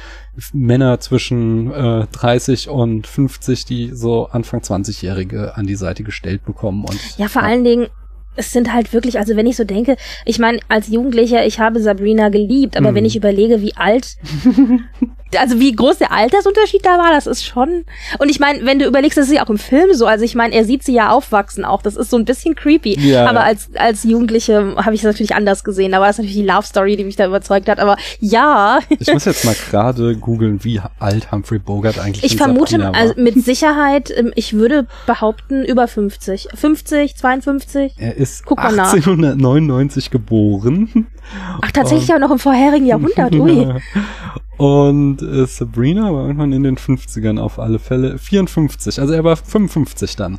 Männer zwischen äh, 30 und 50, die so Anfang 20-Jährige an die Seite gestellt bekommen. Und, ja, vor ja. allen Dingen, es sind halt wirklich, also wenn ich so denke, ich meine, als Jugendlicher, ich habe Sabrina geliebt, aber mhm. wenn ich überlege, wie alt, also wie groß der Altersunterschied da war, das ist schon. Und ich meine, wenn du überlegst, das ist ja auch im Film so, also ich meine, er sieht sie ja aufwachsen auch, das ist so ein bisschen creepy. Ja. Aber als, als Jugendliche habe ich es natürlich anders gesehen. Da war das natürlich die Love Story, die mich da überzeugt hat, aber ja. Ich muss jetzt mal gerade googeln, wie alt Humphrey Bogart eigentlich ist. Ich vermute, also mit Sicherheit, ähm, ich würde behaupten, über 50. 50, 52. Er ist ist 1899 geboren. Ach, tatsächlich auch noch im vorherigen Jahrhundert, ui. Und äh, Sabrina war irgendwann in den 50ern auf alle Fälle. 54, also er war 55 dann.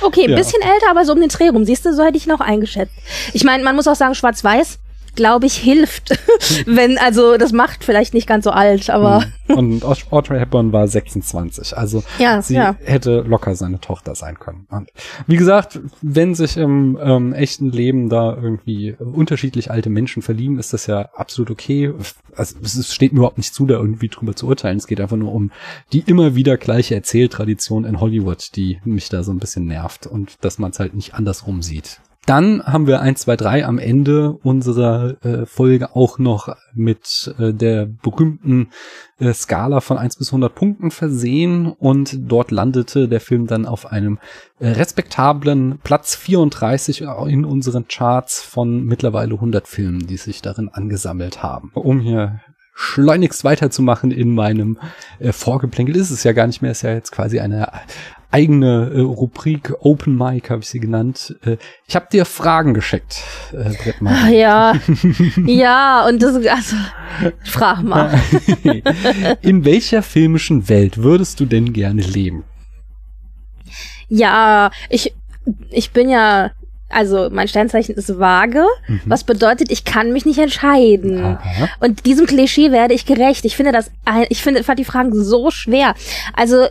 Okay, ein ja. bisschen älter, aber so um den Dreh rum. Siehst du, so hätte ich noch eingeschätzt. Ich meine, man muss auch sagen, schwarz-weiß glaube ich, hilft. Wenn, also das macht vielleicht nicht ganz so alt, aber. Mhm. Und Audrey Hepburn war 26. Also ja, sie ja. hätte locker seine Tochter sein können. Und wie gesagt, wenn sich im ähm, echten Leben da irgendwie unterschiedlich alte Menschen verlieben, ist das ja absolut okay. Also es steht mir überhaupt nicht zu, da irgendwie drüber zu urteilen. Es geht einfach nur um die immer wieder gleiche Erzähltradition in Hollywood, die mich da so ein bisschen nervt und dass man es halt nicht andersrum sieht. Dann haben wir 1, 2, 3 am Ende unserer äh, Folge auch noch mit äh, der berühmten äh, Skala von 1 bis 100 Punkten versehen und dort landete der Film dann auf einem äh, respektablen Platz 34 in unseren Charts von mittlerweile 100 Filmen, die sich darin angesammelt haben. Um hier schleunigst weiterzumachen in meinem äh, Vorgeplänkel ist es ja gar nicht mehr, ist ja jetzt quasi eine eigene äh, Rubrik Open Mic habe ich sie genannt. Äh, ich habe dir Fragen geschickt, äh, Brett mal. Ja, ja und das also frag mal. In welcher filmischen Welt würdest du denn gerne leben? Ja, ich ich bin ja also mein Sternzeichen ist vage, mhm. was bedeutet, ich kann mich nicht entscheiden. Aha. Und diesem Klischee werde ich gerecht. Ich finde das, ich finde, fand die Fragen so schwer. Also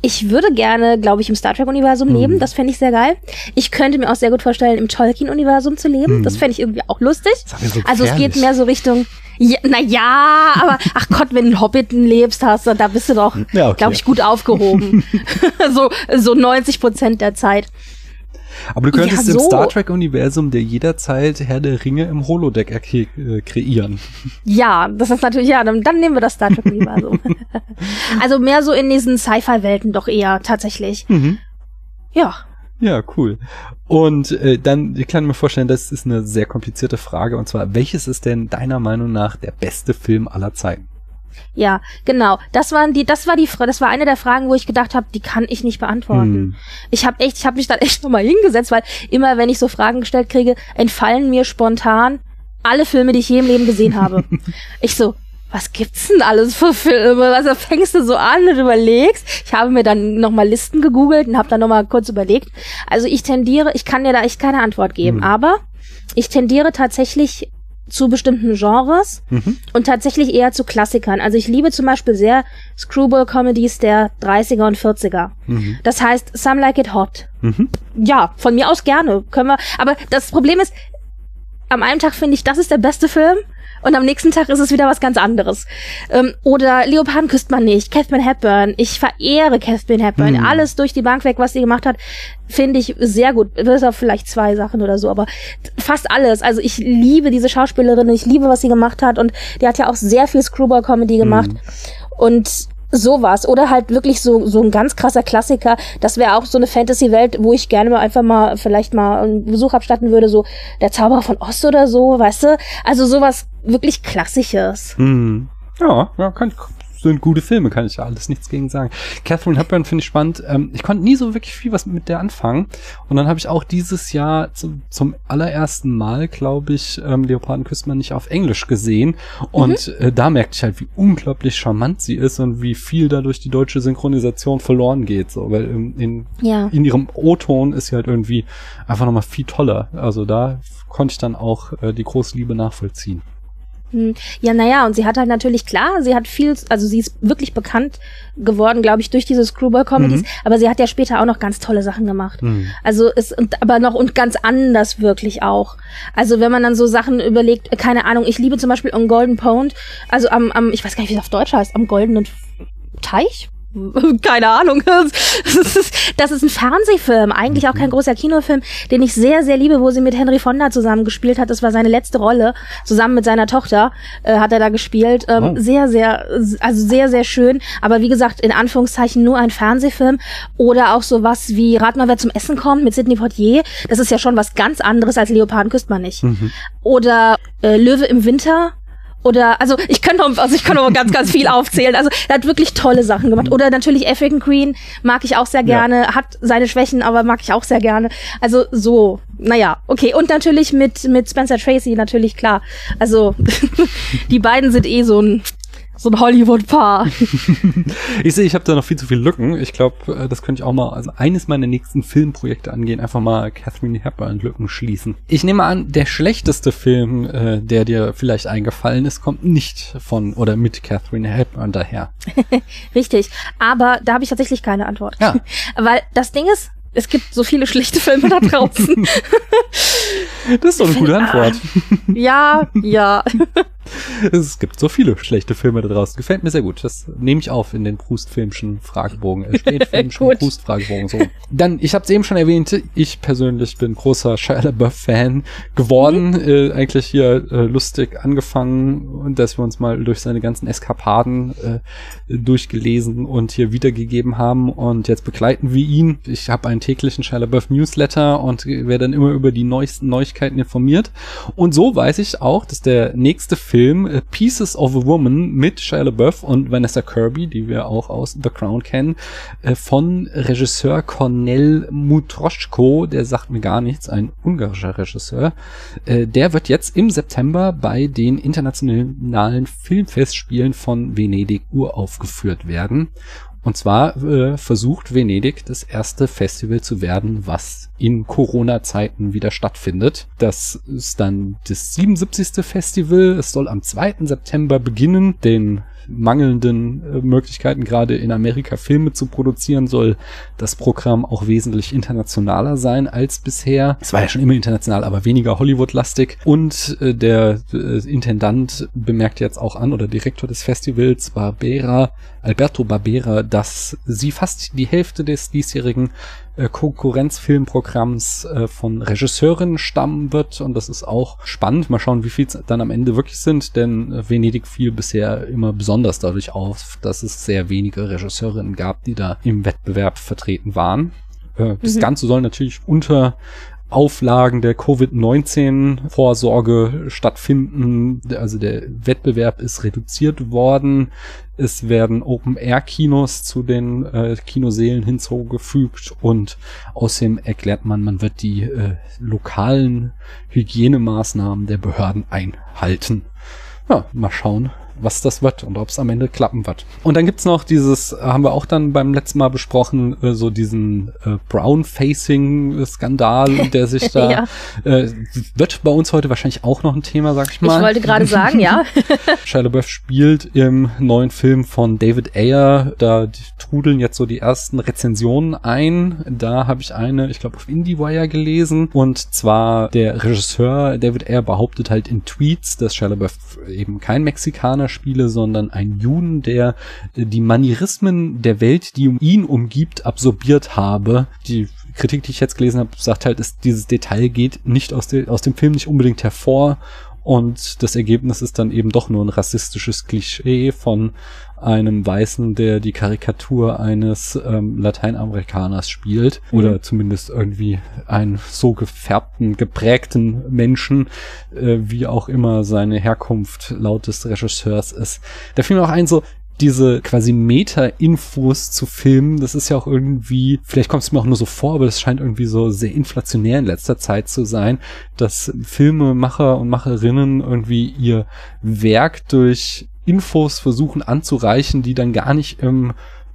ich würde gerne, glaube ich, im Star Trek-Universum mhm. leben. Das fände ich sehr geil. Ich könnte mir auch sehr gut vorstellen, im Tolkien-Universum zu leben. Mhm. Das fände ich irgendwie auch lustig. So also es geht mehr so Richtung. Ja, na ja, aber ach Gott, wenn du in Hobbiten lebst, hast du, da bist du doch, ja, okay. glaube ich, gut aufgehoben. so so 90 Prozent der Zeit. Aber du könntest ja, so. im Star Trek-Universum dir jederzeit Herr der Ringe im Holodeck äh, kreieren. Ja, das ist natürlich, ja, dann, dann nehmen wir das Star Trek-Universum. also mehr so in diesen Sci-Fi-Welten doch eher tatsächlich. Mhm. Ja. Ja, cool. Und äh, dann, ich kann mir vorstellen, das ist eine sehr komplizierte Frage. Und zwar, welches ist denn deiner Meinung nach der beste Film aller Zeiten? Ja, genau. Das waren die, das war die, das war eine der Fragen, wo ich gedacht habe, die kann ich nicht beantworten. Hm. Ich habe echt, ich habe mich dann echt nochmal hingesetzt, weil immer, wenn ich so Fragen gestellt kriege, entfallen mir spontan alle Filme, die ich je im Leben gesehen habe. ich so, was gibt's denn alles für Filme? Also fängst du so an und überlegst. Ich habe mir dann nochmal Listen gegoogelt und habe dann nochmal kurz überlegt. Also ich tendiere, ich kann dir da echt keine Antwort geben, hm. aber ich tendiere tatsächlich zu bestimmten Genres mhm. und tatsächlich eher zu Klassikern. Also ich liebe zum Beispiel sehr Screwball-Comedies der 30er und 40er. Mhm. Das heißt, Some Like It Hot. Mhm. Ja, von mir aus gerne. Können wir. Aber das Problem ist, am einen Tag finde ich, das ist der beste Film und am nächsten Tag ist es wieder was ganz anderes. Ähm, oder Leoparden küsst man nicht, Catherine Hepburn. Ich verehre Catherine Hepburn. Mhm. Alles durch die Bank weg, was sie gemacht hat, finde ich sehr gut. Bis auf vielleicht zwei Sachen oder so, aber fast alles. Also ich liebe diese Schauspielerin, ich liebe, was sie gemacht hat und die hat ja auch sehr viel Screwball-Comedy gemacht. Mhm. Und sowas oder halt wirklich so so ein ganz krasser Klassiker. Das wäre auch so eine Fantasy-Welt, wo ich gerne mal einfach mal vielleicht mal einen Besuch abstatten würde, so der Zauberer von Ost oder so, weißt du? Also sowas wirklich Klassisches. Hm. Ja, ja, kann, sind gute Filme, kann ich ja alles nichts gegen sagen. Catherine Hepburn finde ich spannend. Ähm, ich konnte nie so wirklich viel was mit der anfangen. Und dann habe ich auch dieses Jahr zum, zum allerersten Mal, glaube ich, ähm, Leoparden küsst man nicht auf Englisch gesehen. Und mhm. äh, da merkte ich halt, wie unglaublich charmant sie ist und wie viel dadurch die deutsche Synchronisation verloren geht. So, weil ähm, in, ja. in ihrem O-Ton ist sie halt irgendwie einfach nochmal viel toller. Also da konnte ich dann auch äh, die große Liebe nachvollziehen. Hm. Ja, naja, und sie hat halt natürlich, klar, sie hat viel, also sie ist wirklich bekannt geworden, glaube ich, durch diese Screwball-Comedies, mhm. aber sie hat ja später auch noch ganz tolle Sachen gemacht. Mhm. Also ist, und, aber noch und ganz anders wirklich auch. Also wenn man dann so Sachen überlegt, keine Ahnung, ich liebe zum Beispiel On Golden Pond, also am, am ich weiß gar nicht, wie es auf Deutsch heißt, am goldenen Teich? keine Ahnung. Das ist, ein Fernsehfilm, eigentlich auch kein großer Kinofilm, den ich sehr, sehr liebe, wo sie mit Henry Fonda zusammen gespielt hat. Das war seine letzte Rolle. Zusammen mit seiner Tochter äh, hat er da gespielt. Ähm, oh. Sehr, sehr, also sehr, sehr schön. Aber wie gesagt, in Anführungszeichen nur ein Fernsehfilm. Oder auch sowas wie Rat mal, wer zum Essen kommt mit Sidney Portier. Das ist ja schon was ganz anderes als Leoparden küsst man nicht. Mhm. Oder äh, Löwe im Winter oder, also ich könnte noch, also ich könnte noch ganz, ganz viel aufzählen. Also er hat wirklich tolle Sachen gemacht. Oder natürlich African Queen mag ich auch sehr gerne. Ja. Hat seine Schwächen, aber mag ich auch sehr gerne. Also so, naja, okay. Und natürlich mit, mit Spencer Tracy, natürlich klar. Also die beiden sind eh so ein So ein Hollywood-Paar. ich sehe, ich habe da noch viel zu viele Lücken. Ich glaube, äh, das könnte ich auch mal, also eines meiner nächsten Filmprojekte angehen, einfach mal Catherine Hepburn-Lücken schließen. Ich nehme an, der schlechteste Film, äh, der dir vielleicht eingefallen ist, kommt nicht von oder mit Catherine Hepburn daher. Richtig, aber da habe ich tatsächlich keine Antwort. Ja. Weil das Ding ist, es gibt so viele schlechte Filme da draußen. das ist doch eine gute Antwort. Ja, ja. Es gibt so viele schlechte Filme da draußen. Gefällt mir sehr gut. Das nehme ich auf in den Proust-filmischen Fragebogen. Es steht filmischen Proust-Fragebogen so. Dann, ich habe es eben schon erwähnt, ich persönlich bin großer Shia LaBeouf-Fan geworden. Mhm. Äh, eigentlich hier äh, lustig angefangen und dass wir uns mal durch seine ganzen Eskapaden äh, durchgelesen und hier wiedergegeben haben. Und jetzt begleiten wir ihn. Ich habe einen täglichen Shia LaBeouf-Newsletter und werde dann immer über die neuesten Neuigkeiten informiert. Und so weiß ich auch, dass der nächste Film Film äh, Pieces of a Woman mit Shia LaBeouf und Vanessa Kirby, die wir auch aus The Crown kennen, äh, von Regisseur Cornel Mutroschko, der sagt mir gar nichts, ein ungarischer Regisseur. Äh, der wird jetzt im September bei den internationalen Filmfestspielen von Venedig uraufgeführt werden. Und zwar äh, versucht Venedig das erste Festival zu werden, was in Corona-Zeiten wieder stattfindet. Das ist dann das 77. Festival. Es soll am 2. September beginnen. Den mangelnden äh, Möglichkeiten, gerade in Amerika Filme zu produzieren, soll das Programm auch wesentlich internationaler sein als bisher. Es war ja schon immer international, aber weniger Hollywood-lastig. Und äh, der äh, Intendant bemerkt jetzt auch an, oder Direktor des Festivals, Barbera, Alberto Barbera, dass sie fast die Hälfte des diesjährigen äh, Konkurrenzfilmprogramms äh, von Regisseuren stammen wird und das ist auch spannend. Mal schauen, wie viel es dann am Ende wirklich sind, denn äh, Venedig fiel bisher immer besonders dadurch auf, dass es sehr wenige Regisseurinnen gab, die da im Wettbewerb vertreten waren. Das mhm. Ganze soll natürlich unter Auflagen der Covid-19-Vorsorge stattfinden. Also der Wettbewerb ist reduziert worden. Es werden Open-Air-Kinos zu den äh, Kinoseelen hinzugefügt und außerdem erklärt man, man wird die äh, lokalen Hygienemaßnahmen der Behörden einhalten. Ja, mal schauen, was das wird und ob es am Ende klappen wird. Und dann gibt's noch dieses, haben wir auch dann beim letzten Mal besprochen, äh, so diesen äh, Brown-Facing-Skandal, der sich da ja. äh, wird bei uns heute wahrscheinlich auch noch ein Thema, sag ich mal. Ich wollte gerade sagen, ja. Shia LaBeouf spielt im neuen Film von David Ayer, da trudeln jetzt so die ersten Rezensionen ein. Da habe ich eine, ich glaube auf IndieWire gelesen und zwar der Regisseur David Ayer behauptet halt in Tweets, dass Shia LaBeouf eben kein Mexikaner Computerspiele, sondern ein Juden, der äh, die Manierismen der Welt, die um ihn umgibt, absorbiert habe. Die Kritik, die ich jetzt gelesen habe, sagt halt, dass dieses Detail geht nicht aus, de aus dem Film nicht unbedingt hervor und das Ergebnis ist dann eben doch nur ein rassistisches Klischee von einem Weißen, der die Karikatur eines ähm, Lateinamerikaners spielt mhm. oder zumindest irgendwie einen so gefärbten, geprägten Menschen, äh, wie auch immer seine Herkunft laut des Regisseurs ist. Da fiel mir auch ein so, diese quasi Meta-Infos zu filmen, das ist ja auch irgendwie, vielleicht kommt es mir auch nur so vor, aber das scheint irgendwie so sehr inflationär in letzter Zeit zu sein, dass Filmemacher und Macherinnen irgendwie ihr Werk durch Infos versuchen anzureichen, die dann gar nicht im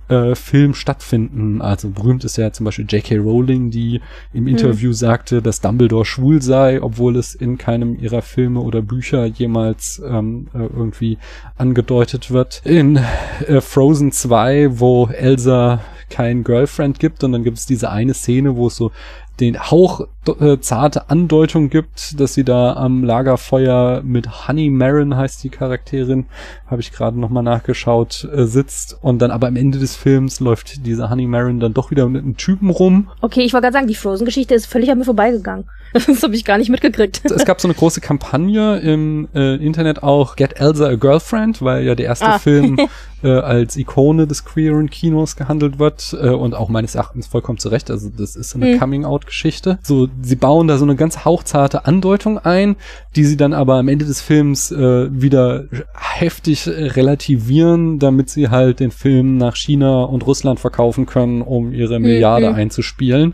äh, Film stattfinden. Also berühmt ist ja zum Beispiel J.K. Rowling, die im Interview hm. sagte, dass Dumbledore schwul sei, obwohl es in keinem ihrer Filme oder Bücher jemals ähm, äh, irgendwie angedeutet wird. In äh, Frozen 2, wo Elsa kein Girlfriend gibt und dann gibt es diese eine Szene, wo es so den Hauch äh, zarte Andeutung gibt, dass sie da am Lagerfeuer mit Honey Marin heißt die Charakterin, habe ich gerade noch mal nachgeschaut, äh, sitzt und dann aber am Ende des Films läuft diese Honey Marin dann doch wieder mit einem Typen rum. Okay, ich wollte gerade sagen, die Frozen-Geschichte ist völlig an mir vorbeigegangen. Das habe ich gar nicht mitgekriegt. Es gab so eine große Kampagne im äh, Internet auch Get Elsa a Girlfriend, weil ja der erste ah. Film äh, als Ikone des queeren Kinos gehandelt wird äh, und auch meines Erachtens vollkommen zu Recht. Also das ist so eine mhm. Coming-out-Geschichte. So, sie bauen da so eine ganz hauchzarte Andeutung ein, die sie dann aber am Ende des Films äh, wieder heftig relativieren, damit sie halt den Film nach China und Russland verkaufen können, um ihre mhm. Milliarde mhm. einzuspielen.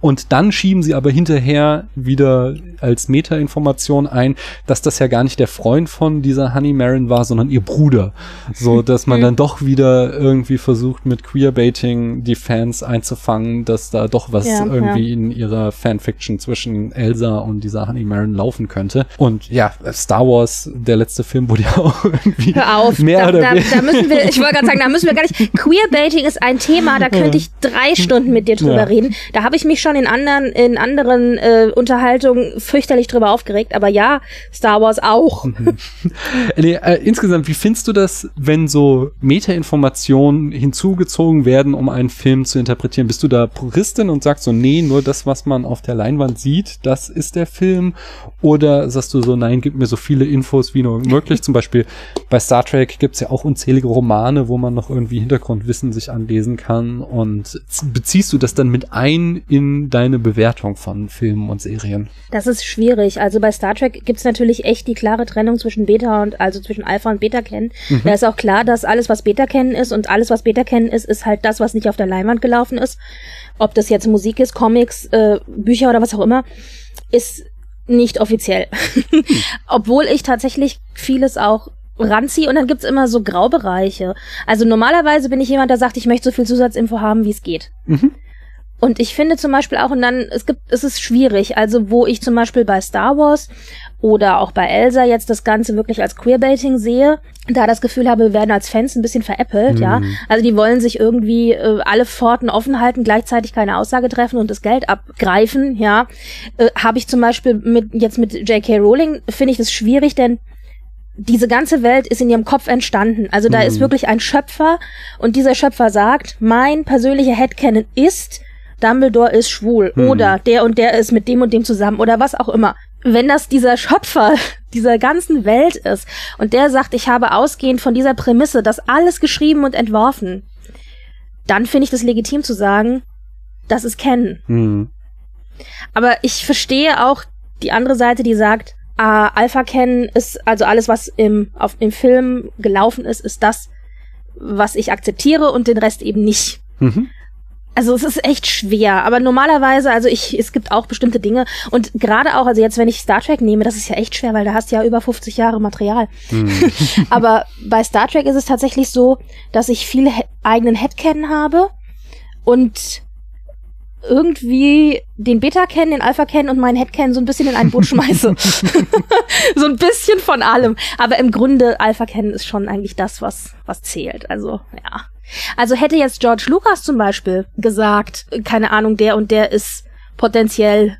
Und dann schieben sie aber hinterher wieder als Meta-Information ein, dass das ja gar nicht der Freund von dieser Honey Marin war, sondern ihr Bruder. So, dass man mhm. dann doch wieder irgendwie versucht, mit Queerbaiting die Fans einzufangen, dass da doch was ja, irgendwie ja. in ihrer Fanfiction zwischen Elsa und dieser Honey Marin laufen könnte. Und ja, Star Wars, der letzte Film wurde ja auch irgendwie Hör auf, mehr da, oder da, da müssen wir, ich wollte gerade sagen, da müssen wir gar nicht. Queerbaiting ist ein Thema, da könnte ich drei Stunden mit dir drüber ja. reden. Da habe ich mich schon in anderen, in anderen äh, Unterhaltungen fürchterlich drüber aufgeregt. Aber ja, Star Wars auch. Mhm. nee, äh, insgesamt, wie findest du das, wenn so Metainformationen hinzugezogen werden, um einen Film zu interpretieren? Bist du da Puristin und sagst so, nee, nur das, was man auf der Leinwand sieht, das ist der Film? Oder sagst du so, nein, gib mir so viele Infos wie nur möglich? Zum Beispiel bei Star Trek gibt's ja auch unzählige Romane, wo man noch irgendwie Hintergrundwissen sich anlesen kann. Und beziehst du das dann mit ein in deine Bewertung von Filmen und Serien? Das ist schwierig. Also bei Star Trek gibt's natürlich echt die klare Trennung zwischen Beta und, also zwischen Alpha und Beta kennen. Mhm. Da ist auch klar, dass alles, was Beta kennen ist und alles, was Beta kennen ist, ist halt das, was nicht auf der Leinwand gelaufen ist. Ob das jetzt Musik ist, Comics, äh, Bücher oder was auch immer, ist nicht offiziell. Obwohl ich tatsächlich vieles auch ranziehe und dann gibt's immer so Graubereiche. Also normalerweise bin ich jemand, der sagt, ich möchte so viel Zusatzinfo haben, wie es geht. Mhm. Und ich finde zum Beispiel auch, und dann, es gibt, es ist schwierig, also wo ich zum Beispiel bei Star Wars oder auch bei Elsa jetzt das Ganze wirklich als Queerbaiting sehe, da das Gefühl habe, wir werden als Fans ein bisschen veräppelt, mhm. ja. Also die wollen sich irgendwie äh, alle Pforten offen halten, gleichzeitig keine Aussage treffen und das Geld abgreifen, ja. Äh, habe ich zum Beispiel mit, jetzt mit J.K. Rowling, finde ich das schwierig, denn diese ganze Welt ist in ihrem Kopf entstanden. Also da mhm. ist wirklich ein Schöpfer und dieser Schöpfer sagt, mein persönlicher Headcanon ist, Dumbledore ist schwul hm. oder der und der ist mit dem und dem zusammen oder was auch immer. Wenn das dieser Schöpfer dieser ganzen Welt ist und der sagt, ich habe ausgehend von dieser Prämisse das alles geschrieben und entworfen, dann finde ich das legitim zu sagen, das ist kennen. Hm. Aber ich verstehe auch die andere Seite, die sagt, ah, Alpha kennen ist also alles, was im, auf, im Film gelaufen ist, ist das, was ich akzeptiere und den Rest eben nicht. Mhm. Also es ist echt schwer, aber normalerweise, also ich, es gibt auch bestimmte Dinge und gerade auch, also jetzt, wenn ich Star Trek nehme, das ist ja echt schwer, weil da hast du ja über 50 Jahre Material. Hm. aber bei Star Trek ist es tatsächlich so, dass ich viel he eigenen Headcanon habe und irgendwie den Beta kennen, den Alpha kennen und meinen Head kennen so ein bisschen in ein Boot schmeiße. so ein bisschen von allem. Aber im Grunde Alpha kennen ist schon eigentlich das, was, was zählt. Also, ja. Also hätte jetzt George Lucas zum Beispiel gesagt, keine Ahnung, der und der ist potenziell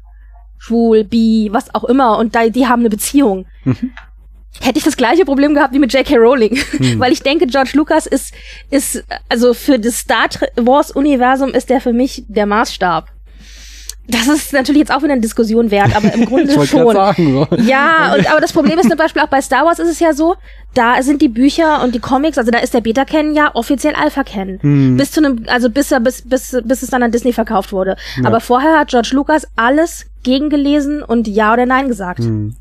schwul, bi, was auch immer, und da, die haben eine Beziehung. Mhm. Hätte ich das gleiche Problem gehabt wie mit J.K. Rowling. Mhm. Weil ich denke, George Lucas ist, ist, also für das Star Wars Universum ist der für mich der Maßstab. Das ist natürlich jetzt auch wieder eine Diskussion wert, aber im Grunde schon. Sagen, so. Ja, und, aber das Problem ist zum Beispiel auch bei Star Wars ist es ja so, da sind die Bücher und die Comics, also da ist der Beta-Ken ja offiziell Alpha-Ken. Hm. Bis zu einem, also bis er, bis, bis, bis es dann an Disney verkauft wurde. Ja. Aber vorher hat George Lucas alles gegengelesen und Ja oder Nein gesagt. Hm.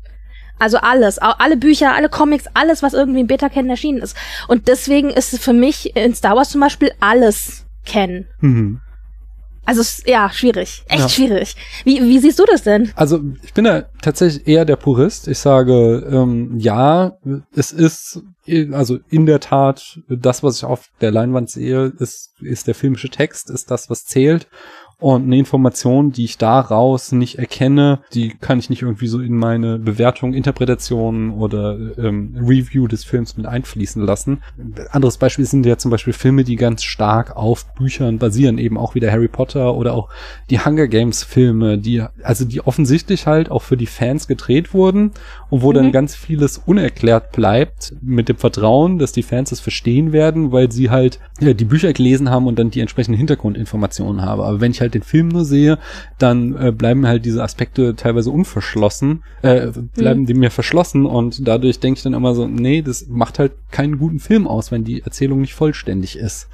Also alles, alle Bücher, alle Comics, alles, was irgendwie im Beta-Ken erschienen ist. Und deswegen ist es für mich in Star Wars zum Beispiel alles Ken. Mhm. Also ja, schwierig. Echt ja. schwierig. Wie, wie siehst du das denn? Also ich bin da tatsächlich eher der Purist. Ich sage, ähm, ja, es ist also in der Tat das, was ich auf der Leinwand sehe, ist, ist der filmische Text, ist das, was zählt. Und eine Information, die ich daraus nicht erkenne, die kann ich nicht irgendwie so in meine Bewertung, Interpretation oder ähm, Review des Films mit einfließen lassen. Anderes Beispiel sind ja zum Beispiel Filme, die ganz stark auf Büchern basieren, eben auch wieder Harry Potter oder auch die Hunger Games Filme, die, also die offensichtlich halt auch für die Fans gedreht wurden und wo mhm. dann ganz vieles unerklärt bleibt mit dem Vertrauen, dass die Fans es verstehen werden, weil sie halt ja, die Bücher gelesen haben und dann die entsprechenden Hintergrundinformationen haben. Aber wenn ich halt halt den Film nur sehe, dann äh, bleiben halt diese Aspekte teilweise unverschlossen, äh, bleiben mhm. die mir verschlossen und dadurch denke ich dann immer so, nee, das macht halt keinen guten Film aus, wenn die Erzählung nicht vollständig ist.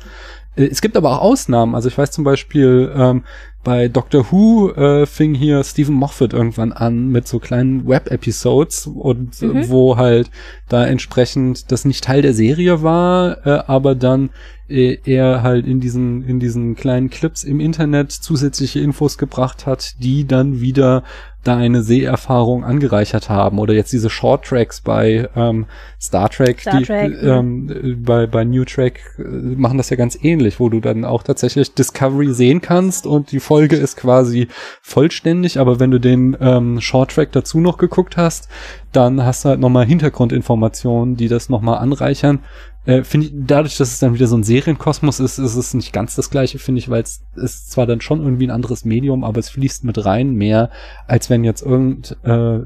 Äh, es gibt aber auch Ausnahmen. Also ich weiß zum Beispiel, ähm, bei Doctor Who äh, fing hier Stephen Moffat irgendwann an mit so kleinen Web-Episodes und äh, mhm. wo halt da entsprechend das nicht Teil der Serie war, äh, aber dann äh, er halt in diesen in diesen kleinen Clips im Internet zusätzliche Infos gebracht hat, die dann wieder da eine Seherfahrung angereichert haben. Oder jetzt diese Short Tracks bei ähm, Star Trek, Star die, Trek ähm, bei, bei New Track äh, machen das ja ganz ähnlich, wo du dann auch tatsächlich Discovery sehen kannst und die Folge ist quasi vollständig, aber wenn du den ähm, Short Track dazu noch geguckt hast, dann hast du halt nochmal Hintergrundinformationen, die das nochmal anreichern äh, finde ich, dadurch, dass es dann wieder so ein Serienkosmos ist, ist es nicht ganz das gleiche, finde ich, weil es ist zwar dann schon irgendwie ein anderes Medium, aber es fließt mit rein mehr, als wenn jetzt irgend äh,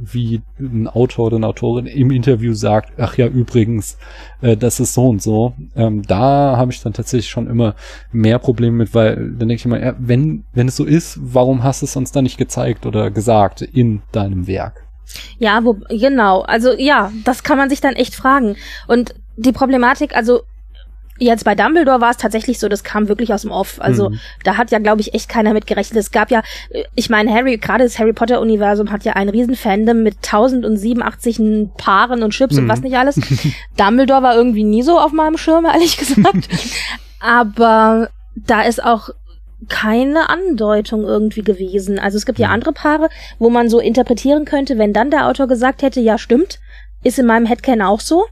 ein Autor oder eine Autorin im Interview sagt, ach ja, übrigens, äh, das ist so und so. Ähm, da habe ich dann tatsächlich schon immer mehr Probleme mit, weil dann denke ich immer, ja, wenn, wenn es so ist, warum hast du es uns dann nicht gezeigt oder gesagt in deinem Werk? Ja, wo, genau. Also ja, das kann man sich dann echt fragen. Und die Problematik, also Jetzt bei Dumbledore war es tatsächlich so, das kam wirklich aus dem Off. Also mhm. da hat ja, glaube ich, echt keiner mit gerechnet. Es gab ja, ich meine, Harry, gerade das Harry Potter Universum hat ja ein riesen Fandom mit 1087 Paaren und Chips mhm. und was nicht alles. Dumbledore war irgendwie nie so auf meinem Schirm, ehrlich gesagt. Aber da ist auch keine Andeutung irgendwie gewesen. Also es gibt ja mhm. andere Paare, wo man so interpretieren könnte, wenn dann der Autor gesagt hätte, ja stimmt, ist in meinem Headcan auch so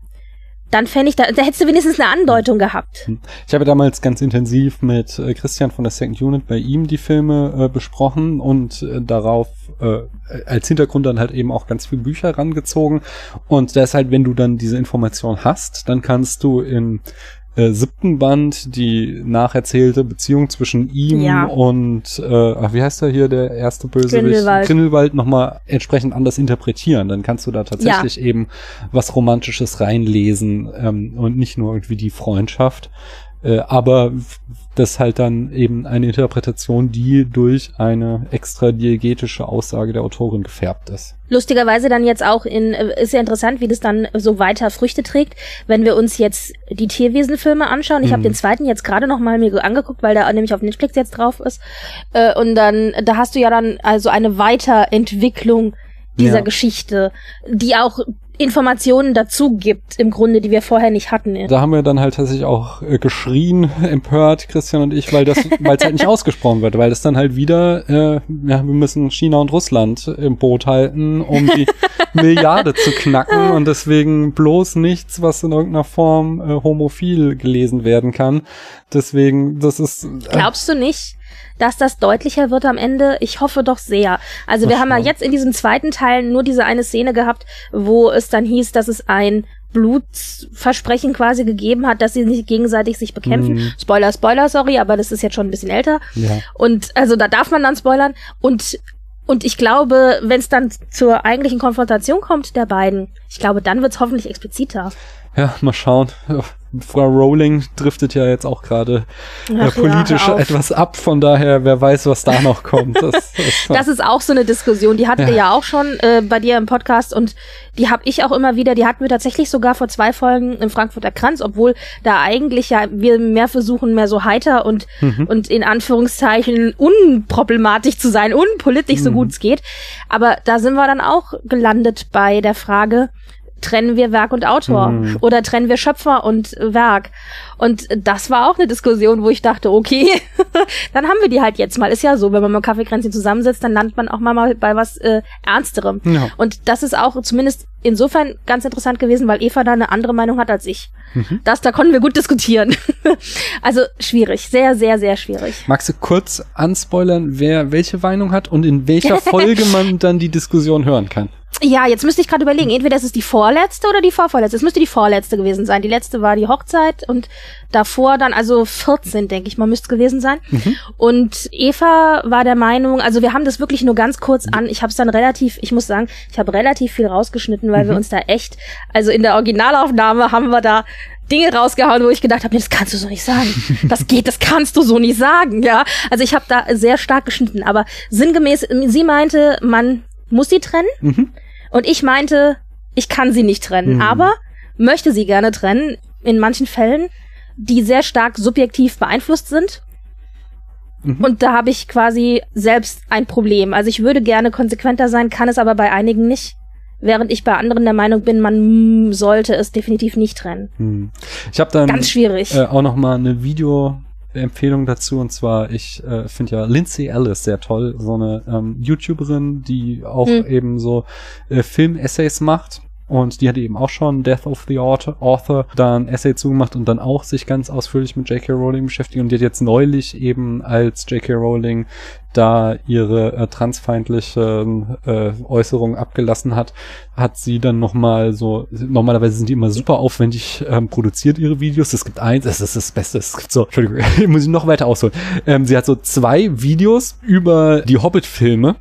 dann fände ich, da, da hättest du wenigstens eine Andeutung gehabt. Hm. Ich habe damals ganz intensiv mit äh, Christian von der Second Unit bei ihm die Filme äh, besprochen und äh, darauf äh, als Hintergrund dann halt eben auch ganz viele Bücher rangezogen. Und da ist halt, wenn du dann diese Information hast, dann kannst du in äh, siebten Band die nacherzählte Beziehung zwischen ihm ja. und äh, ach, wie heißt er hier, der erste Bösewicht? Grindelwald. Grindelwald nochmal entsprechend anders interpretieren. Dann kannst du da tatsächlich ja. eben was Romantisches reinlesen ähm, und nicht nur irgendwie die Freundschaft. Äh, aber das halt dann eben eine Interpretation, die durch eine extra diegetische Aussage der Autorin gefärbt ist. Lustigerweise dann jetzt auch in, äh, ist ja interessant, wie das dann so weiter Früchte trägt, wenn wir uns jetzt die Tierwesenfilme anschauen. Ich mhm. habe den zweiten jetzt gerade noch mal mir angeguckt, weil der nämlich auf Netflix jetzt drauf ist. Äh, und dann, da hast du ja dann also eine Weiterentwicklung dieser ja. Geschichte, die auch Informationen dazu gibt, im Grunde, die wir vorher nicht hatten. Da haben wir dann halt tatsächlich auch äh, geschrien, empört, Christian und ich, weil das, weil es halt nicht ausgesprochen wird, weil es dann halt wieder, äh, ja, wir müssen China und Russland im Boot halten, um die Milliarde zu knacken und deswegen bloß nichts, was in irgendeiner Form äh, homophil gelesen werden kann. Deswegen, das ist. Äh, Glaubst du nicht? Dass das deutlicher wird am Ende? Ich hoffe doch sehr. Also das wir haben ja jetzt in diesem zweiten Teil nur diese eine Szene gehabt, wo es dann hieß, dass es ein Blutversprechen quasi gegeben hat, dass sie nicht gegenseitig sich bekämpfen. Mhm. Spoiler, Spoiler, sorry, aber das ist jetzt schon ein bisschen älter. Ja. Und also da darf man dann spoilern. Und und ich glaube, wenn es dann zur eigentlichen Konfrontation kommt der beiden, ich glaube, dann wird es hoffentlich expliziter. Ja, mal schauen. Frau Rowling driftet ja jetzt auch gerade äh, politisch ja, etwas ab, von daher, wer weiß, was da noch kommt. Das, das, das ist auch so eine Diskussion, die hatten ja. wir ja auch schon äh, bei dir im Podcast und die habe ich auch immer wieder, die hatten wir tatsächlich sogar vor zwei Folgen im Frankfurter Kranz, obwohl da eigentlich ja wir mehr versuchen, mehr so heiter und, mhm. und in Anführungszeichen unproblematisch zu sein, unpolitisch so mhm. gut es geht. Aber da sind wir dann auch gelandet bei der Frage, trennen wir Werk und Autor mhm. oder trennen wir Schöpfer und Werk. Und das war auch eine Diskussion, wo ich dachte, okay, dann haben wir die halt jetzt mal. Ist ja so, wenn man mal Kaffeekränzchen zusammensitzt, dann landet man auch mal bei was äh, Ernsterem. Ja. Und das ist auch zumindest insofern ganz interessant gewesen, weil Eva da eine andere Meinung hat als ich. Mhm. Das, da konnten wir gut diskutieren. also schwierig, sehr, sehr, sehr schwierig. Magst du kurz anspoilern, wer welche Meinung hat und in welcher Folge man dann die Diskussion hören kann? Ja, jetzt müsste ich gerade überlegen, entweder ist es die vorletzte oder die vorvorletzte. Es müsste die vorletzte gewesen sein. Die letzte war die Hochzeit und davor dann also 14, denke ich mal, müsste gewesen sein. Mhm. Und Eva war der Meinung, also wir haben das wirklich nur ganz kurz an. Ich habe es dann relativ, ich muss sagen, ich habe relativ viel rausgeschnitten, weil mhm. wir uns da echt, also in der Originalaufnahme haben wir da Dinge rausgehauen, wo ich gedacht habe, nee, das kannst du so nicht sagen. Das geht, das kannst du so nicht sagen, ja. Also ich habe da sehr stark geschnitten, aber sinngemäß, sie meinte, man muss sie trennen Mhm. und ich meinte, ich kann sie nicht trennen, Mhm. aber möchte sie gerne trennen in manchen Fällen, die sehr stark subjektiv beeinflusst sind. Mhm. Und da habe ich quasi selbst ein Problem. Also ich würde gerne konsequenter sein, kann es aber bei einigen nicht. Während ich bei anderen der Meinung bin, man sollte es definitiv nicht trennen. Hm. Ich habe dann Ganz schwierig. äh, auch noch mal eine Video-Empfehlung dazu und zwar ich äh, finde ja Lindsay Ellis sehr toll, so eine ähm, YouTuberin, die auch Hm. eben so äh, Film-Essays macht. Und die hat eben auch schon Death of the Author, Author da ein Essay zugemacht und dann auch sich ganz ausführlich mit J.K. Rowling beschäftigt. Und die hat jetzt neulich eben, als J.K. Rowling da ihre äh, transfeindlichen äh, Äußerungen abgelassen hat, hat sie dann nochmal so, normalerweise sind die immer super aufwendig ähm, produziert, ihre Videos. Es gibt eins, das ist das Beste, es gibt so, Entschuldigung, muss ich noch weiter ausholen. Ähm, sie hat so zwei Videos über die Hobbit-Filme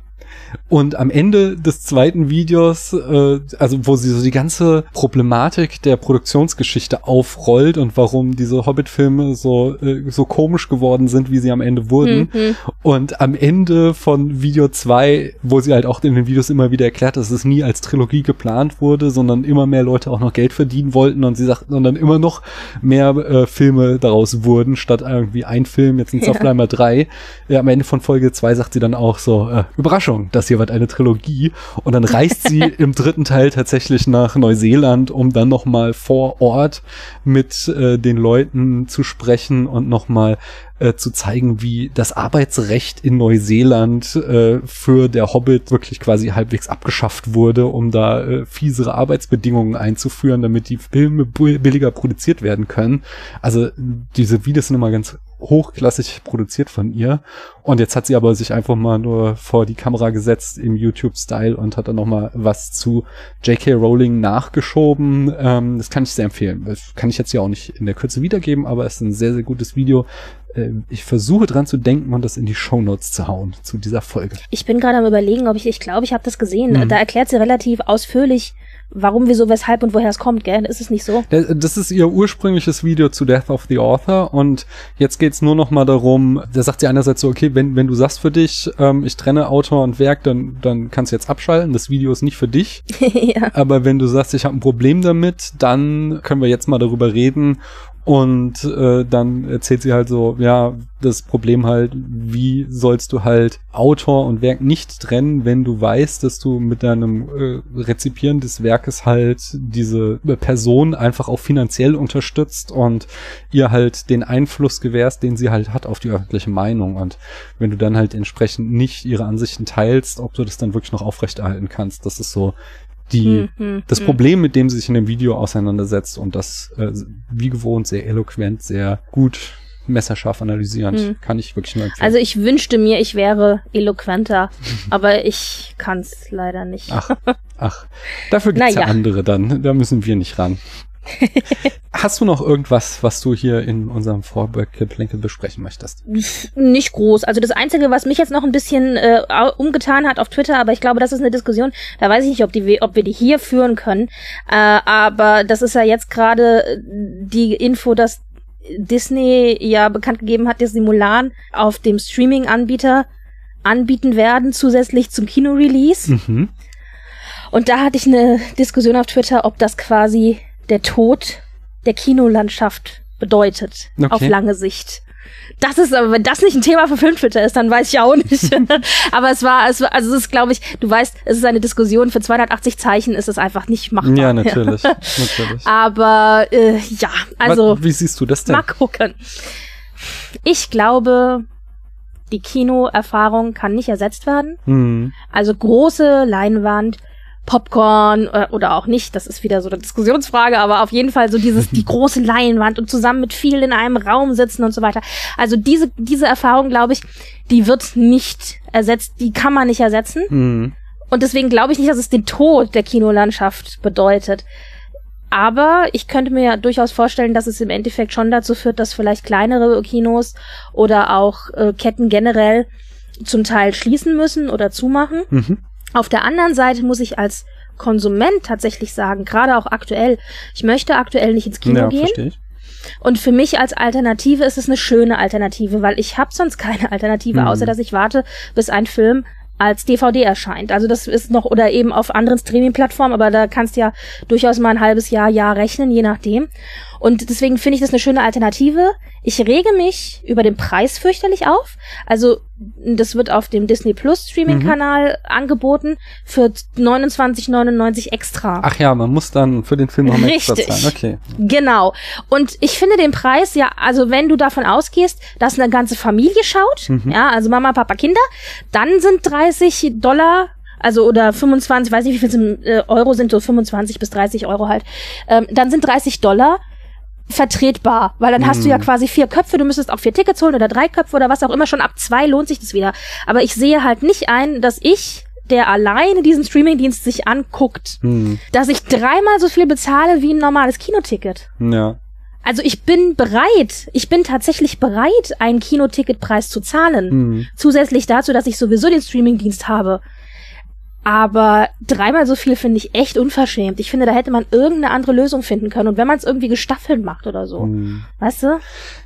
und am Ende des zweiten Videos, äh, also wo sie so die ganze Problematik der Produktionsgeschichte aufrollt und warum diese Hobbit-Filme so, äh, so komisch geworden sind, wie sie am Ende wurden. Mhm. Und am Ende von Video 2, wo sie halt auch in den Videos immer wieder erklärt, dass es nie als Trilogie geplant wurde, sondern immer mehr Leute auch noch Geld verdienen wollten und sie sagten, und dann immer noch mehr äh, Filme daraus wurden, statt irgendwie ein Film, jetzt sind es Ja. auf einmal drei. Ja, am Ende von Folge 2 sagt sie dann auch so, äh, Überraschung, das hier wird eine Trilogie. Und dann reist sie im dritten Teil tatsächlich nach Neuseeland, um dann nochmal vor Ort mit äh, den Leuten zu sprechen und nochmal äh, zu zeigen, wie das Arbeitsrecht in Neuseeland äh, für der Hobbit wirklich quasi halbwegs abgeschafft wurde, um da äh, fiesere Arbeitsbedingungen einzuführen, damit die Filme billiger produziert werden können. Also diese Videos sind immer ganz hochklassig produziert von ihr. Und jetzt hat sie aber sich einfach mal nur vor die Kamera gesetzt im YouTube-Style und hat dann noch mal was zu J.K. Rowling nachgeschoben. Ähm, das kann ich sehr empfehlen. Das kann ich jetzt ja auch nicht in der Kürze wiedergeben, aber es ist ein sehr, sehr gutes Video. Ähm, ich versuche dran zu denken und das in die Shownotes zu hauen zu dieser Folge. Ich bin gerade am überlegen, ob ich, ich glaube, ich habe das gesehen. Mhm. Da erklärt sie relativ ausführlich, warum, wieso, weshalb und woher es kommt, gell? Ist es nicht so? Das ist ihr ursprüngliches Video zu Death of the Author und jetzt geht's nur noch mal darum, da sagt sie einerseits so, okay, wenn, wenn du sagst für dich, ähm, ich trenne Autor und Werk, dann, dann kannst du jetzt abschalten, das Video ist nicht für dich. ja. Aber wenn du sagst, ich habe ein Problem damit, dann können wir jetzt mal darüber reden. Und äh, dann erzählt sie halt so, ja, das Problem halt, wie sollst du halt Autor und Werk nicht trennen, wenn du weißt, dass du mit deinem äh, Rezipieren des Werkes halt diese Person einfach auch finanziell unterstützt und ihr halt den Einfluss gewährst, den sie halt hat auf die öffentliche Meinung. Und wenn du dann halt entsprechend nicht ihre Ansichten teilst, ob du das dann wirklich noch aufrechterhalten kannst, das ist so die, Hm, hm, das hm. Problem, mit dem sie sich in dem Video auseinandersetzt und das äh, wie gewohnt sehr eloquent, sehr gut messerscharf analysierend, Hm. kann ich wirklich nur empfehlen. Also ich wünschte mir, ich wäre eloquenter, aber ich kann's leider nicht. ach, ach, dafür gibt's ja Naja. andere dann, da müssen wir nicht ran. Hast du noch irgendwas, was du hier in unserem Vorgeplänkel besprechen möchtest? Nicht groß. Also das Einzige, was mich jetzt noch ein bisschen äh, umgetan hat auf Twitter, aber ich glaube, das ist eine Diskussion, da weiß ich nicht, ob, die, ob wir die hier führen können. Äh, aber das ist ja jetzt gerade äh, die Info, dass Disney ja bekannt gegeben hat, dass sie Mulan auf dem Streaming-Anbieter anbieten werden, zusätzlich zum Kino-Release. Mhm. Und da hatte ich eine Diskussion auf Twitter, ob das quasi der Tod der Kinolandschaft bedeutet, Okay. auf lange Sicht. Das ist aber, wenn das nicht ein Thema für Filmtwitter ist, dann weiß ich auch nicht. aber es war, es war, also es ist, glaube ich, du weißt, es ist eine Diskussion, für 280 Zeichen ist es einfach nicht machbar. Ja, natürlich, natürlich. Aber äh, ja, also Was, wie siehst du das denn? mal gucken. Ich glaube, die Kinoerfahrung kann nicht ersetzt werden. Hm. Also große Leinwand, Popcorn äh, oder auch nicht, das ist wieder so eine Diskussionsfrage, aber auf jeden Fall so dieses, die große Leinwand und zusammen mit vielen in einem Raum sitzen und so weiter. Also diese, diese Erfahrung, glaube ich, die wird nicht ersetzt, die kann man nicht ersetzen. Hm. Und deswegen glaube ich nicht, dass es den Tod der Kinolandschaft bedeutet. Aber ich könnte mir durchaus vorstellen, dass es im Endeffekt schon dazu führt, dass vielleicht kleinere Kinos oder auch äh, Ketten generell zum Teil schließen müssen oder zumachen. Mhm. Auf der anderen Seite muss ich als Konsument tatsächlich sagen, gerade auch aktuell, ich möchte aktuell nicht ins Kino ja, gehen. verstehe ich. Und für mich als Alternative ist es eine schöne Alternative, weil ich habe sonst keine Alternative, Mhm. außer dass ich warte, bis ein Film als DVD erscheint. Also das ist noch oder eben auf anderen Streaming-Plattformen, aber da kannst du ja durchaus mal ein halbes Jahr, Jahr rechnen, je nachdem. Und deswegen finde ich das eine schöne Alternative. Ich rege mich über den Preis fürchterlich auf. Also das wird auf dem Disney Plus Streaming-Kanal angeboten für 29,99 extra. Ach ja, man muss dann für den Film noch mal extra zahlen. Okay. Genau. Und ich finde den Preis ja, also wenn du davon ausgehst, dass eine ganze Familie schaut, Mhm. ja, also Mama, Papa, Kinder, dann sind 30 Dollar, also oder 25, weiß nicht, wie viel sind, äh, Euro sind, so 25 bis 30 Euro halt, ähm, dann sind 30 Dollar vertretbar, weil dann hast du ja Mhm. quasi vier Köpfe, du müsstest auch vier Tickets holen oder drei Köpfe oder was auch immer, schon ab zwei lohnt sich das wieder. Aber ich sehe halt nicht ein, dass ich, der alleine diesen Streamingdienst sich anguckt, Hm. dass ich dreimal so viel bezahle wie ein normales Kinoticket. Ja. Also ich bin bereit, ich bin tatsächlich bereit, einen Kinoticketpreis zu zahlen. Hm. Zusätzlich dazu, dass ich sowieso den Streamingdienst habe. Aber dreimal so viel finde ich echt unverschämt. Ich finde, da hätte man irgendeine andere Lösung finden können. Und wenn man es irgendwie gestaffelt macht oder so. Hm. Weißt du?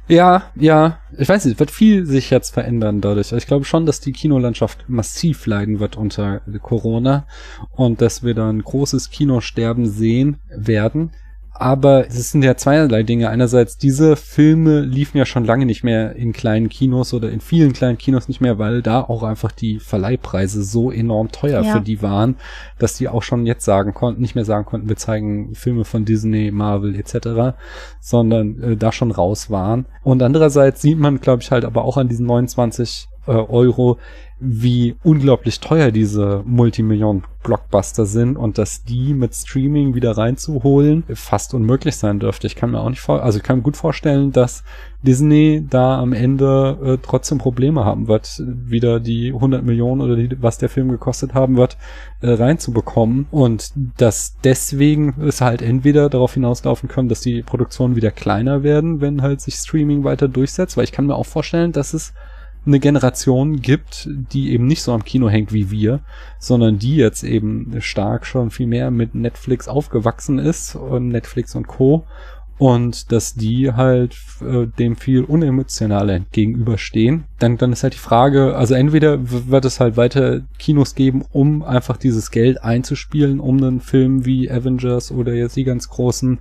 Ja, ja. Ich weiß nicht, wird viel sich jetzt verändern dadurch. Ich glaube schon, dass die Kinolandschaft massiv leiden wird unter Corona und dass wir da ein großes Kinosterben sehen werden. Aber es sind ja zweierlei Dinge. Einerseits, diese Filme liefen ja schon lange nicht mehr in kleinen Kinos oder in vielen kleinen Kinos nicht mehr, weil da auch einfach die Verleihpreise so enorm teuer Ja. für die waren, dass die auch schon jetzt sagen konnten, nicht mehr sagen konnten, wir zeigen Filme von Disney, Marvel etc., sondern äh, da schon raus waren. Und andererseits sieht man, glaube ich, halt aber auch an diesen 29 äh, Euro, wie unglaublich teuer diese Multimillionen-Blockbuster sind und dass die mit Streaming wieder reinzuholen fast unmöglich sein dürfte. Ich kann mir auch nicht vor, also ich kann mir gut vorstellen, dass Disney da am Ende äh, trotzdem Probleme haben wird, wieder die 100 Millionen oder die, was der Film gekostet haben wird, äh, reinzubekommen und dass deswegen es halt entweder darauf hinauslaufen können, dass die Produktionen wieder kleiner werden, wenn halt sich Streaming weiter durchsetzt, weil ich kann mir auch vorstellen, dass es eine Generation gibt, die eben nicht so am Kino hängt wie wir, sondern die jetzt eben stark schon viel mehr mit Netflix aufgewachsen ist und Netflix und Co. Und dass die halt äh, dem viel unemotionaler gegenüberstehen. Dann, dann ist halt die Frage, also entweder wird es halt weiter Kinos geben, um einfach dieses Geld einzuspielen, um einen Film wie Avengers oder jetzt die ganz großen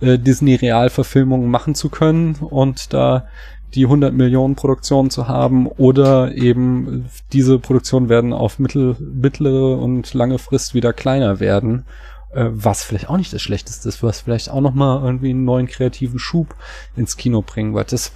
äh, Disney-Realverfilmungen machen zu können und da die 100 Millionen Produktionen zu haben oder eben diese Produktionen werden auf mittel, mittlere und lange Frist wieder kleiner werden, äh, was vielleicht auch nicht das Schlechteste ist, was vielleicht auch nochmal irgendwie einen neuen kreativen Schub ins Kino bringen wird. Das,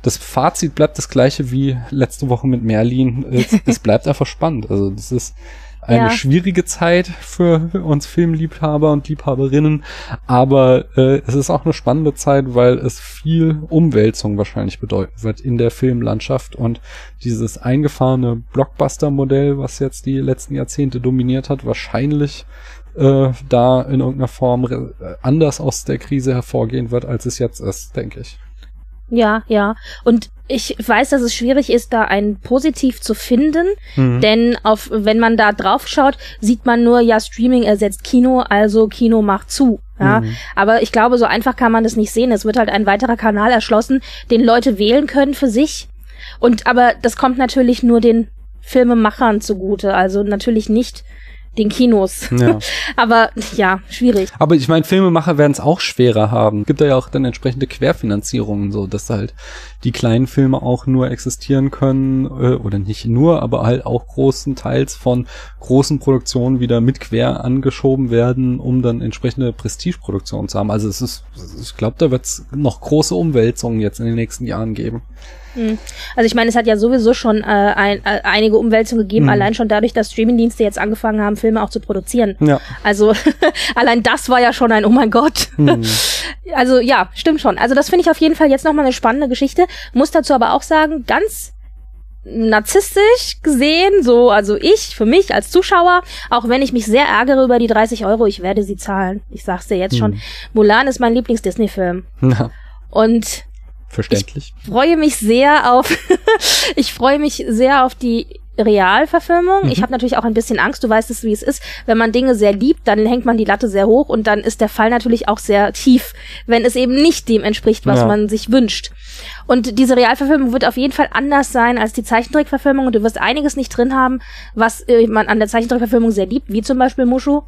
das Fazit bleibt das gleiche wie letzte Woche mit Merlin. Es, es bleibt einfach spannend. Also das ist eine Ja. schwierige Zeit für uns Filmliebhaber und Liebhaberinnen, aber äh, es ist auch eine spannende Zeit, weil es viel Umwälzung wahrscheinlich bedeuten wird in der Filmlandschaft und dieses eingefahrene Blockbuster-Modell, was jetzt die letzten Jahrzehnte dominiert hat, wahrscheinlich äh, da in irgendeiner Form anders aus der Krise hervorgehen wird, als es jetzt ist, denke ich. Ja, ja. Und ich weiß, dass es schwierig ist, da ein Positiv zu finden, Mhm. denn auf, wenn man da drauf schaut, sieht man nur, ja, Streaming ersetzt Kino, also Kino macht zu. Ja, Mhm. aber ich glaube, so einfach kann man das nicht sehen. Es wird halt ein weiterer Kanal erschlossen, den Leute wählen können für sich. Und aber das kommt natürlich nur den Filmemachern zugute, also natürlich nicht den Kinos. Ja. aber ja, schwierig. Aber ich meine, Filmemacher werden es auch schwerer haben. Gibt da ja auch dann entsprechende Querfinanzierungen, so dass halt die kleinen Filme auch nur existieren können, äh, oder nicht nur, aber halt auch großenteils von großen Produktionen wieder mit quer angeschoben werden, um dann entsprechende Prestigeproduktionen zu haben. Also es ist, ich glaube, da wird es noch große Umwälzungen jetzt in den nächsten Jahren geben. Hm. Also ich meine, es hat ja sowieso schon äh, ein, äh, einige Umwälzungen gegeben, Mhm. allein schon dadurch, dass Streamingdienste jetzt angefangen haben, Filme auch zu produzieren. Ja. Also allein das war ja schon ein Oh mein Gott. Hm. Also ja, stimmt schon. Also das finde ich auf jeden Fall jetzt nochmal eine spannende Geschichte. Muss dazu aber auch sagen, ganz narzisstisch gesehen, so, also ich, für mich als Zuschauer, auch wenn ich mich sehr ärgere über die 30 Euro, ich werde sie zahlen. Ich sag's dir jetzt schon. Hm. Mulan ist mein Lieblings-Disney-Film. Und verständlich. freue mich sehr auf, ich freue mich sehr auf die Realverfilmung. Mhm. Ich habe natürlich auch ein bisschen Angst, du weißt es, wie es ist. Wenn man Dinge sehr liebt, dann hängt man die Latte sehr hoch und dann ist der Fall natürlich auch sehr tief, wenn es eben nicht dem entspricht, was ja. man sich wünscht. Und diese Realverfilmung wird auf jeden Fall anders sein als die Zeichentrickverfilmung und du wirst einiges nicht drin haben, was äh, man an der Zeichentrickverfilmung sehr liebt, wie zum Beispiel Mushu.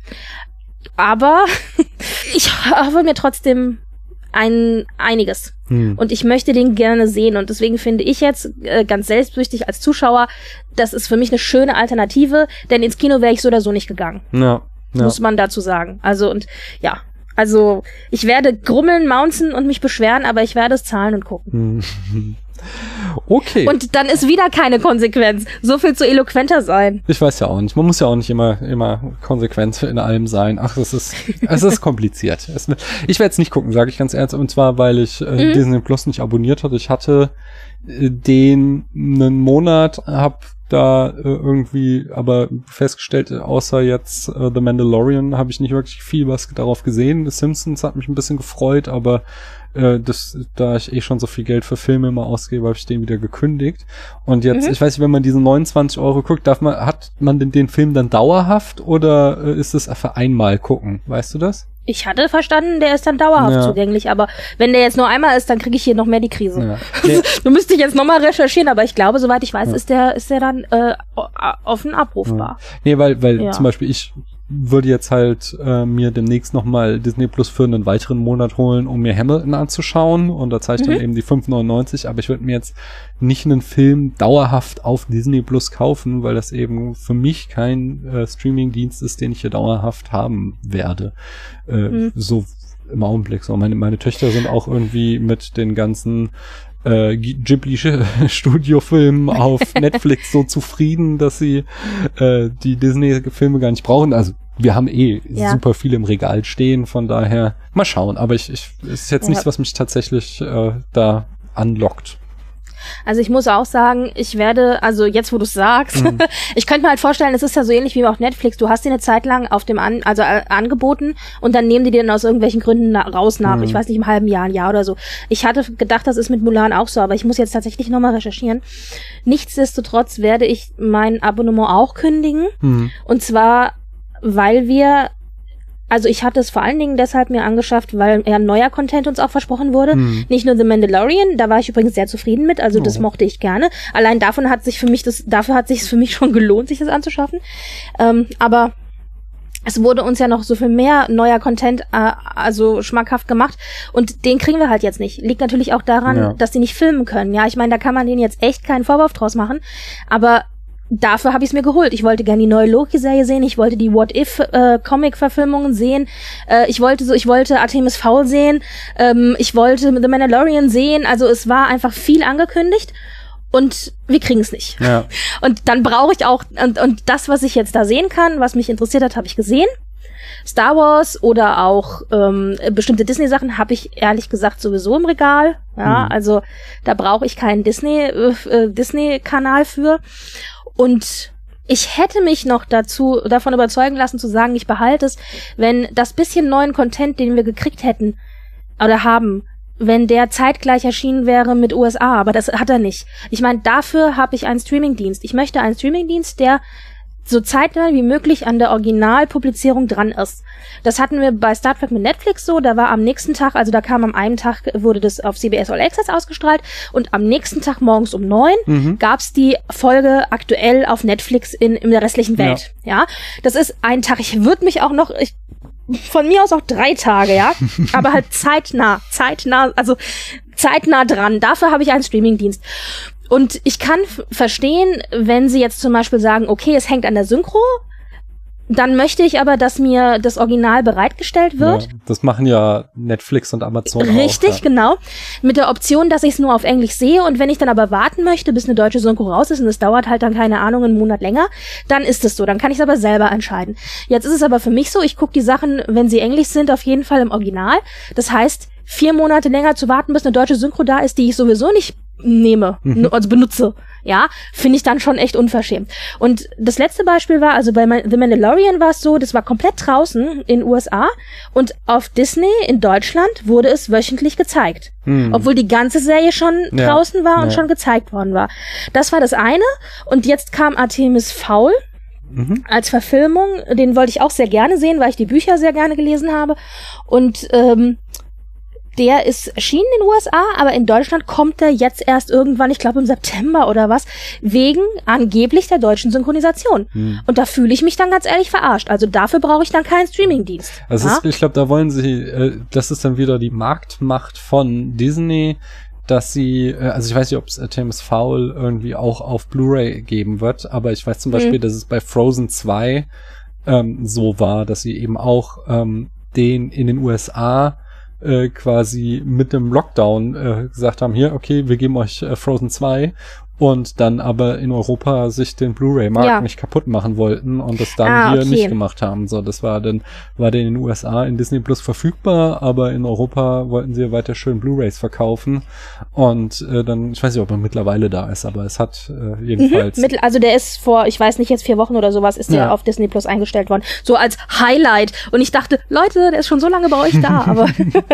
Aber ich hoffe mir trotzdem ein einiges. Hm. Und ich möchte den gerne sehen. Und deswegen finde ich jetzt äh, ganz selbstsüchtig als Zuschauer, das ist für mich eine schöne Alternative, denn ins Kino wäre ich so oder so nicht gegangen. Ja, ja. Muss man dazu sagen. Also und ja, also ich werde grummeln, mounzen und mich beschweren, aber ich werde es zahlen und gucken. Okay. Und dann ist wieder keine Konsequenz. So viel zu eloquenter sein. Ich weiß ja auch nicht. Man muss ja auch nicht immer, immer konsequent in allem sein. Ach, es ist, es ist kompliziert. Es, ich werde es nicht gucken, sage ich ganz ernst. Und zwar, weil ich äh, mhm. Disney Plus nicht abonniert hatte. Ich hatte äh, den einen Monat, hab da äh, irgendwie aber festgestellt, außer jetzt äh, The Mandalorian habe ich nicht wirklich viel was darauf gesehen. The Simpsons hat mich ein bisschen gefreut, aber äh, das, da ich eh schon so viel Geld für Filme immer ausgebe, habe ich den wieder gekündigt. Und jetzt, mhm. ich weiß nicht, wenn man diese 29 Euro guckt, darf man, hat man den, den Film dann dauerhaft oder äh, ist es für einmal gucken? Weißt du das? Ich hatte verstanden, der ist dann dauerhaft ja. zugänglich, aber wenn der jetzt nur einmal ist, dann kriege ich hier noch mehr die Krise. Ja. Nee. du müsstest jetzt nochmal recherchieren, aber ich glaube, soweit ich weiß, ja. ist der ist der dann äh, offen abrufbar. Nee, weil weil zum Beispiel ich würde jetzt halt äh, mir demnächst nochmal Disney Plus für einen weiteren Monat holen, um mir Hamilton anzuschauen. Und da zeige ich mhm. dann eben die 5,99. Aber ich würde mir jetzt nicht einen Film dauerhaft auf Disney Plus kaufen, weil das eben für mich kein äh, Streaming-Dienst ist, den ich hier dauerhaft haben werde. Äh, mhm. So im Augenblick so. Meine, meine Töchter sind auch irgendwie mit den ganzen äh, Ghibli-Studiofilmen auf Netflix so zufrieden, dass sie äh, die Disney-Filme gar nicht brauchen. Also wir haben eh ja. super viele im Regal stehen, von daher mal schauen. Aber ich, ich es ist jetzt ja. nichts, was mich tatsächlich äh, da anlockt. Also ich muss auch sagen, ich werde, also jetzt wo du sagst, mhm. ich könnte mir halt vorstellen, es ist ja so ähnlich wie auf Netflix. Du hast dir eine Zeit lang auf dem An also äh, angeboten und dann nehmen die dir dann aus irgendwelchen Gründen na raus nach, mhm. ich weiß nicht, im halben Jahr, ein Jahr oder so. Ich hatte gedacht, das ist mit Mulan auch so, aber ich muss jetzt tatsächlich nochmal recherchieren. Nichtsdestotrotz werde ich mein Abonnement auch kündigen. Mhm. Und zwar, weil wir also ich hatte es vor allen Dingen deshalb mir angeschafft, weil ja neuer Content uns auch versprochen wurde. Hm. Nicht nur The Mandalorian, da war ich übrigens sehr zufrieden mit, also oh. das mochte ich gerne. Allein davon hat sich für mich das, dafür hat sich es für mich schon gelohnt, sich das anzuschaffen. Ähm, aber es wurde uns ja noch so viel mehr neuer Content äh, also schmackhaft gemacht und den kriegen wir halt jetzt nicht. Liegt natürlich auch daran, ja. dass die nicht filmen können. Ja, ich meine, da kann man denen jetzt echt keinen Vorwurf draus machen, aber dafür habe ich es mir geholt. Ich wollte gerne die neue Loki-Serie sehen, ich wollte die What If äh, sehen, äh, ich wollte so, ich wollte Artemis Fowl sehen, ähm, ich wollte The Mandalorian sehen. Also es war einfach viel angekündigt und wir kriegen es nicht. Ja. Und dann brauche ich auch und, und das, was ich jetzt da sehen kann, was mich interessiert hat, habe ich gesehen. Star Wars oder auch ähm, bestimmte Disney-Sachen habe ich ehrlich gesagt sowieso im Regal. Ja, mhm. also da brauche ich keinen Disney äh, äh Disney-Kanal für. Und ich hätte mich noch dazu davon überzeugen lassen zu sagen, ich behalte es, wenn das bisschen neuen Content, den wir gekriegt hätten oder haben, wenn der zeitgleich erschienen wäre mit USA, aber das hat er nicht. Ich meine, dafür habe ich einen Streamingdienst. Ich möchte einen Streamingdienst, der so zeitnah wie möglich an der Originalpublizierung dran ist. Das hatten wir bei Star Trek mit Netflix so, da war am nächsten Tag, also da kam am einen Tag, wurde das auf CBS All Access ausgestrahlt und am nächsten Tag morgens um neun mhm. gab's die Folge aktuell auf Netflix in, in der restlichen Welt. Ja, ja? das ist ein Tag. Ich würde mich auch noch, ich, von mir aus auch drei Tage, ja, aber halt zeitnah, zeitnah, also zeitnah dran. Dafür habe ich einen Streamingdienst. Und ich kann verstehen, wenn sie jetzt zum Beispiel sagen, okay, es hängt an der Synchro, dann möchte ich aber, dass mir das Original bereitgestellt wird. Ja, das machen ja Netflix und Amazon Richtig, auch, ja. genau. Mit der Option, dass ich es nur auf Englisch sehe und wenn ich dann aber warten möchte, bis eine deutsche Synchro raus ist und es dauert halt dann keine Ahnung einen Monat länger, dann ist es so. Dann kann ich es aber selber entscheiden. Jetzt ist es aber für mich so, ich gucke die Sachen, wenn sie englisch sind, auf jeden Fall im Original. Das heißt, vier Monate länger zu warten, bis eine deutsche Synchro da ist, die ich sowieso nicht nehme, mhm. also benutze. Ja, finde ich dann schon echt unverschämt. Und das letzte Beispiel war, also bei The Mandalorian war es so, das war komplett draußen in USA und auf Disney in Deutschland wurde es wöchentlich gezeigt. Mhm. Obwohl die ganze Serie schon ja. draußen war und ja. schon gezeigt worden war. Das war das eine. Und jetzt kam Artemis Fowl. Mhm. Als Verfilmung, den wollte ich auch sehr gerne sehen, weil ich die Bücher sehr gerne gelesen habe. Und ähm, der ist erschienen in den USA, aber in Deutschland kommt er jetzt erst irgendwann, ich glaube im September oder was, wegen angeblich der deutschen Synchronisation. Hm. Und da fühle ich mich dann ganz ehrlich verarscht. Also dafür brauche ich dann keinen Streamingdienst. Also ja? ist, ich glaube, da wollen sie, äh, das ist dann wieder die Marktmacht von Disney, dass sie, äh, also ich weiß nicht, ob es Thames Foul irgendwie auch auf Blu-ray geben wird, aber ich weiß zum Beispiel, hm. dass es bei Frozen 2 ähm, so war, dass sie eben auch ähm, den in den USA äh, quasi mit dem Lockdown äh, gesagt haben, hier, okay, wir geben euch äh, Frozen 2 und dann aber in Europa sich den Blu-ray-Markt ja. nicht kaputt machen wollten und das dann ah, hier okay. nicht gemacht haben. So, das war dann, war dann in den USA in Disney Plus verfügbar, aber in Europa wollten sie weiter schön Blu-rays verkaufen und äh, dann, ich weiß nicht, ob er mittlerweile da ist, aber es hat äh, jedenfalls. Mhm, also der ist vor, ich weiß nicht, jetzt vier Wochen oder sowas, ist der auf Disney Plus eingestellt worden. So als Highlight. Und ich dachte, Leute, der ist schon so lange bei euch da, aber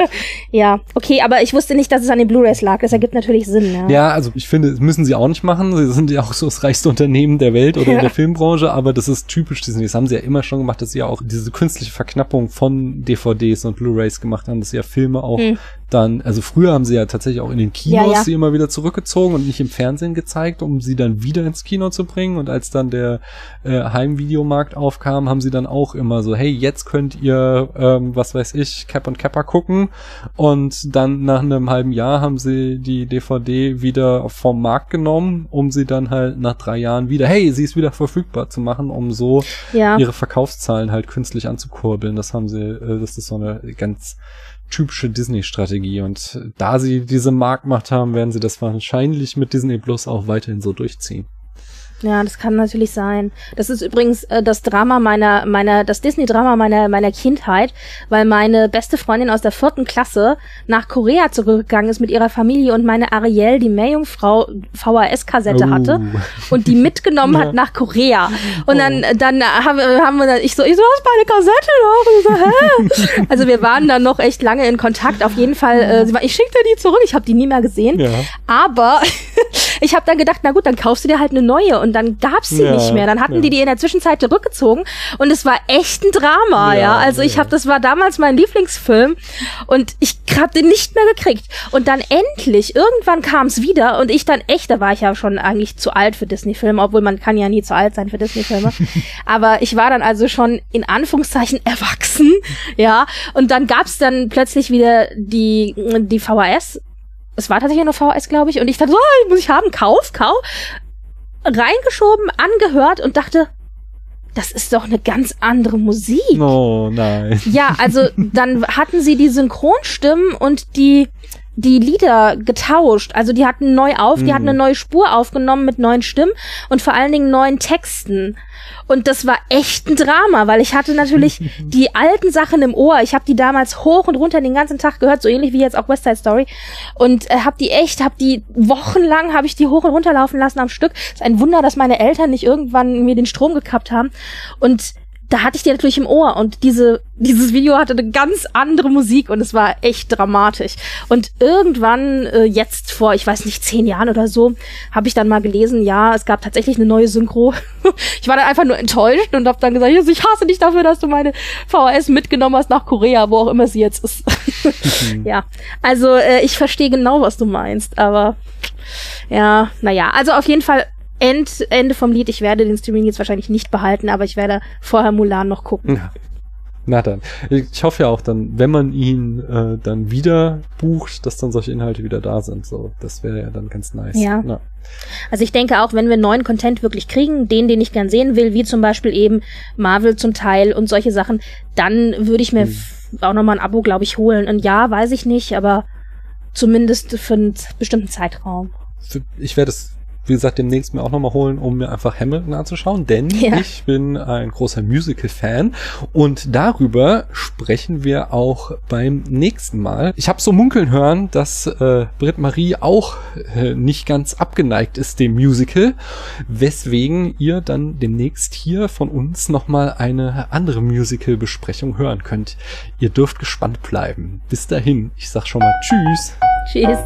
ja, okay, aber ich wusste nicht, dass es an den Blu-rays lag. Das ergibt natürlich Sinn, ja. Ja, also ich finde, müssen sie auch nicht machen. Sie sind ja auch so das reichste Unternehmen der Welt oder ja. der Filmbranche, aber das ist typisch Disney. Das haben sie ja immer schon gemacht, dass sie ja auch diese künstliche Verknappung von DVDs und Blu-rays gemacht haben, dass sie ja Filme auch hm. dann, also früher haben sie ja tatsächlich auch in den Kinos ja, ja. sie immer wieder zurückgezogen und nicht im Fernsehen gezeigt, um sie dann wieder ins Kino zu bringen. Und als dann der äh, Heimvideomarkt aufkam, haben sie dann auch immer so, hey, jetzt könnt ihr, ähm, was weiß ich, Cap und Capper gucken. Und dann nach einem halben Jahr haben sie die DVD wieder vom Markt genommen um sie dann halt nach drei Jahren wieder, hey, sie ist wieder verfügbar zu machen, um so ja. ihre Verkaufszahlen halt künstlich anzukurbeln. Das haben sie, äh, das ist so eine ganz typische Disney-Strategie. Und da sie diese Marktmacht haben, werden sie das wahrscheinlich mit Disney Plus auch weiterhin so durchziehen. Ja, das kann natürlich sein. Das ist übrigens äh, das Drama meiner, meiner, das Disney-Drama meiner, meiner Kindheit, weil meine beste Freundin aus der vierten Klasse nach Korea zurückgegangen ist mit ihrer Familie und meine Ariel, die Meerjungfrau, VHS-Kassette oh. hatte und die mitgenommen ja. hat nach Korea. Und oh. dann, dann haben, haben wir, dann, ich so, ich so, was meine Kassette noch? Und so, hä? also wir waren dann noch echt lange in Kontakt. Auf jeden Fall, äh, ich schickte die zurück. Ich habe die nie mehr gesehen. Ja. Aber ich habe dann gedacht, na gut, dann kaufst du dir halt eine neue und dann gab's sie ja, nicht mehr. Dann hatten ja. die die in der Zwischenzeit zurückgezogen und es war echt ein Drama, ja. ja. Also ich habe, das war damals mein Lieblingsfilm und ich habe den nicht mehr gekriegt. Und dann endlich, irgendwann kam's wieder und ich dann echt, da war ich ja schon eigentlich zu alt für Disney-Filme, obwohl man kann ja nie zu alt sein für Disney-Filme. Aber ich war dann also schon in Anführungszeichen erwachsen, ja. Und dann gab's dann plötzlich wieder die, die VHS es war tatsächlich nur VHS, glaube ich, und ich dachte, so, oh, muss ich haben, kauf, kauf reingeschoben, angehört und dachte, das ist doch eine ganz andere Musik. Oh nein. Ja, also dann hatten sie die Synchronstimmen und die die Lieder getauscht. Also die hatten neu auf, die hatten eine mhm. neue Spur aufgenommen mit neuen Stimmen und vor allen Dingen neuen Texten. Und das war echt ein Drama, weil ich hatte natürlich die alten Sachen im Ohr. Ich habe die damals hoch und runter den ganzen Tag gehört, so ähnlich wie jetzt auch West Side Story. Und äh, habe die echt, habe die wochenlang, habe ich die hoch und runter laufen lassen am Stück. Ist ein Wunder, dass meine Eltern nicht irgendwann mir den Strom gekappt haben. Und da hatte ich die natürlich im Ohr und diese, dieses Video hatte eine ganz andere Musik und es war echt dramatisch. Und irgendwann, äh, jetzt vor, ich weiß nicht, zehn Jahren oder so, habe ich dann mal gelesen, ja, es gab tatsächlich eine neue Synchro. ich war dann einfach nur enttäuscht und habe dann gesagt, ich hasse dich dafür, dass du meine VHS mitgenommen hast nach Korea, wo auch immer sie jetzt ist. mhm. Ja, also äh, ich verstehe genau, was du meinst, aber ja, naja, also auf jeden Fall End, Ende vom Lied. Ich werde den Streaming jetzt wahrscheinlich nicht behalten, aber ich werde vorher Mulan noch gucken. Ja. Na dann. Ich hoffe ja auch dann, wenn man ihn äh, dann wieder bucht, dass dann solche Inhalte wieder da sind. So, das wäre ja dann ganz nice. Ja. Na. Also ich denke auch, wenn wir neuen Content wirklich kriegen, den, den ich gern sehen will, wie zum Beispiel eben Marvel zum Teil und solche Sachen, dann würde ich mir hm. auch nochmal ein Abo, glaube ich, holen. Und ja, weiß ich nicht, aber zumindest für einen bestimmten Zeitraum. Ich werde es wie gesagt, demnächst mir auch nochmal holen, um mir einfach Hamilton anzuschauen, denn ja. ich bin ein großer Musical-Fan und darüber sprechen wir auch beim nächsten Mal. Ich habe so munkeln hören, dass äh, Britt Marie auch äh, nicht ganz abgeneigt ist dem Musical, weswegen ihr dann demnächst hier von uns nochmal eine andere Musical-Besprechung hören könnt. Ihr dürft gespannt bleiben. Bis dahin, ich sag schon mal Tschüss. Tschüss.